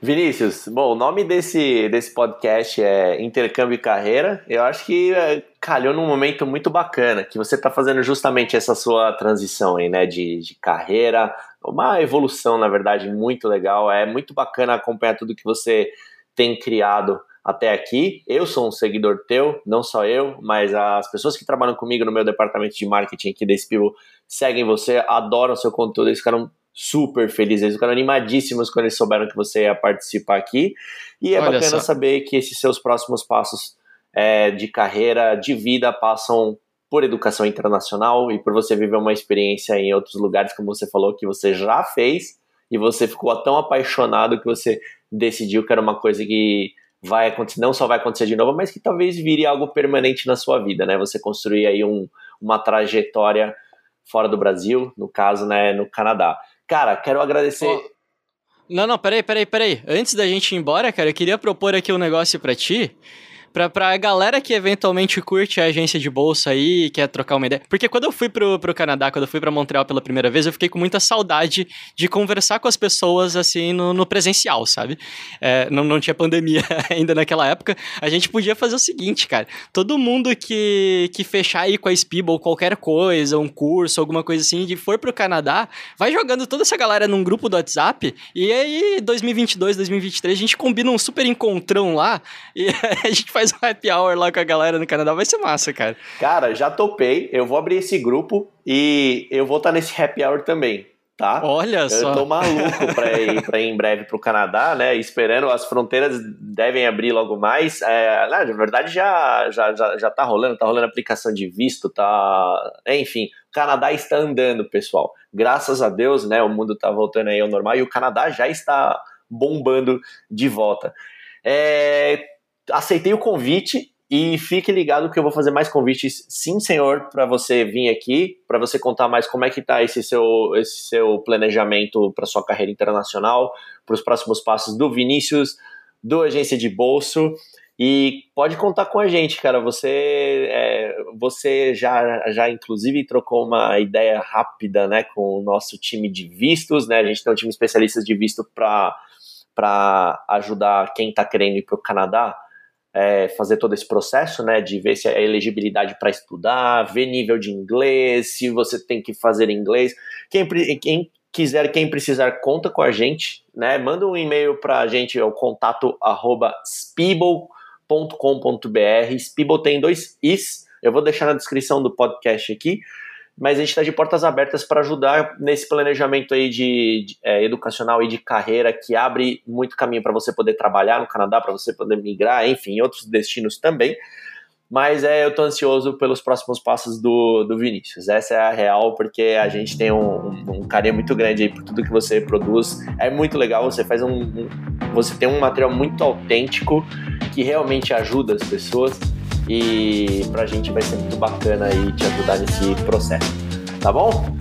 Vinícius, bom, o nome desse, desse podcast é Intercâmbio e Carreira. Eu acho que é, calhou num momento muito bacana, que você está fazendo justamente essa sua transição aí, né, de, de carreira, uma evolução, na verdade, muito legal. É muito bacana acompanhar tudo que você tem criado até aqui. Eu sou um seguidor teu, não só eu, mas as pessoas que trabalham comigo no meu departamento de marketing aqui da Spivo seguem você, adoram seu conteúdo, eles ficaram super felizes, eles ficaram animadíssimos quando eles souberam que você ia participar aqui. E é Olha bacana só. saber que esses seus próximos passos é, de carreira, de vida, passam por educação internacional e por você viver uma experiência em outros lugares, como você falou, que você já fez e você ficou tão apaixonado que você decidiu que era uma coisa que vai acontecer, não só vai acontecer de novo, mas que talvez vire algo permanente na sua vida, né? Você construir aí um, uma trajetória fora do Brasil, no caso, né, no Canadá. Cara, quero agradecer. Não, não, peraí, peraí, peraí. Antes da gente ir embora, cara, eu queria propor aqui um negócio para ti pra, pra galera que eventualmente curte a agência de bolsa aí quer trocar uma ideia. Porque quando eu fui pro, pro Canadá, quando eu fui pra Montreal pela primeira vez, eu fiquei com muita saudade de conversar com as pessoas assim no, no presencial, sabe? É, não, não tinha pandemia ainda naquela época. A gente podia fazer o seguinte, cara. Todo mundo que, que fechar aí com a ou qualquer coisa, um curso, alguma coisa assim, e for pro Canadá, vai jogando toda essa galera num grupo do WhatsApp e aí 2022, 2023 a gente combina um super encontrão lá e a gente faz faz um happy hour lá com a galera no Canadá, vai ser massa, cara. Cara, já topei. Eu vou abrir esse grupo e eu vou estar nesse happy hour também. Tá? Olha eu só. Eu tô maluco pra ir, pra ir em breve pro Canadá, né? Esperando, as fronteiras devem abrir logo mais. É, na verdade, já, já, já, já tá rolando, tá rolando aplicação de visto, tá. Enfim, o Canadá está andando, pessoal. Graças a Deus, né? O mundo tá voltando aí ao normal e o Canadá já está bombando de volta. É, aceitei o convite e fique ligado que eu vou fazer mais convites, sim, senhor, para você vir aqui, para você contar mais como é que tá esse seu, esse seu planejamento para sua carreira internacional, para os próximos passos do Vinícius, do Agência de Bolso. E pode contar com a gente, cara. Você, é, você já, já inclusive trocou uma ideia rápida, né, com o nosso time de vistos, né? A gente tem um time de especialistas de visto para ajudar quem está querendo ir para o Canadá é, fazer todo esse processo, né, de ver se é elegibilidade para estudar, ver nível de inglês, se você tem que fazer inglês. Quem, quem quiser, quem precisar, conta com a gente, né, manda um e-mail para a gente, é o contato arroba spible.com.br, Spible tem dois is, Eu vou deixar na descrição do podcast aqui, mas a gente está de portas abertas para ajudar nesse planejamento aí de, de é, educacional e de carreira que abre muito caminho para você poder trabalhar no Canadá, para você poder migrar, enfim, outros destinos também. Mas é, eu tô ansioso pelos próximos passos do, do Vinícius. Essa é a real, porque a gente tem um, um, um carinho muito grande aí por tudo que você produz. É muito legal, você faz um, um. Você tem um material muito autêntico que realmente ajuda as pessoas. E pra gente vai ser muito bacana aí te ajudar nesse processo. Tá bom?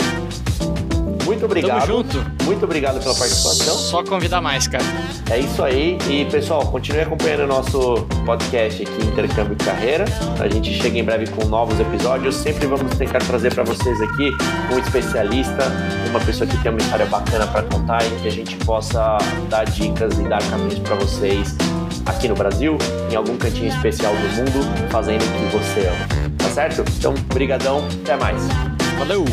Muito obrigado. Tamo junto. Muito obrigado pela participação. Só convidar mais, cara. É isso aí. E pessoal, continue acompanhando o nosso podcast aqui, Intercâmbio de Carreira. A gente chega em breve com novos episódios. Sempre vamos tentar trazer para vocês aqui um especialista, uma pessoa que tem uma história bacana para contar e que a gente possa dar dicas e dar caminhos para vocês aqui no Brasil, em algum cantinho especial do mundo, fazendo o que você ama. Tá certo? Então, brigadão. Até mais. Valeu!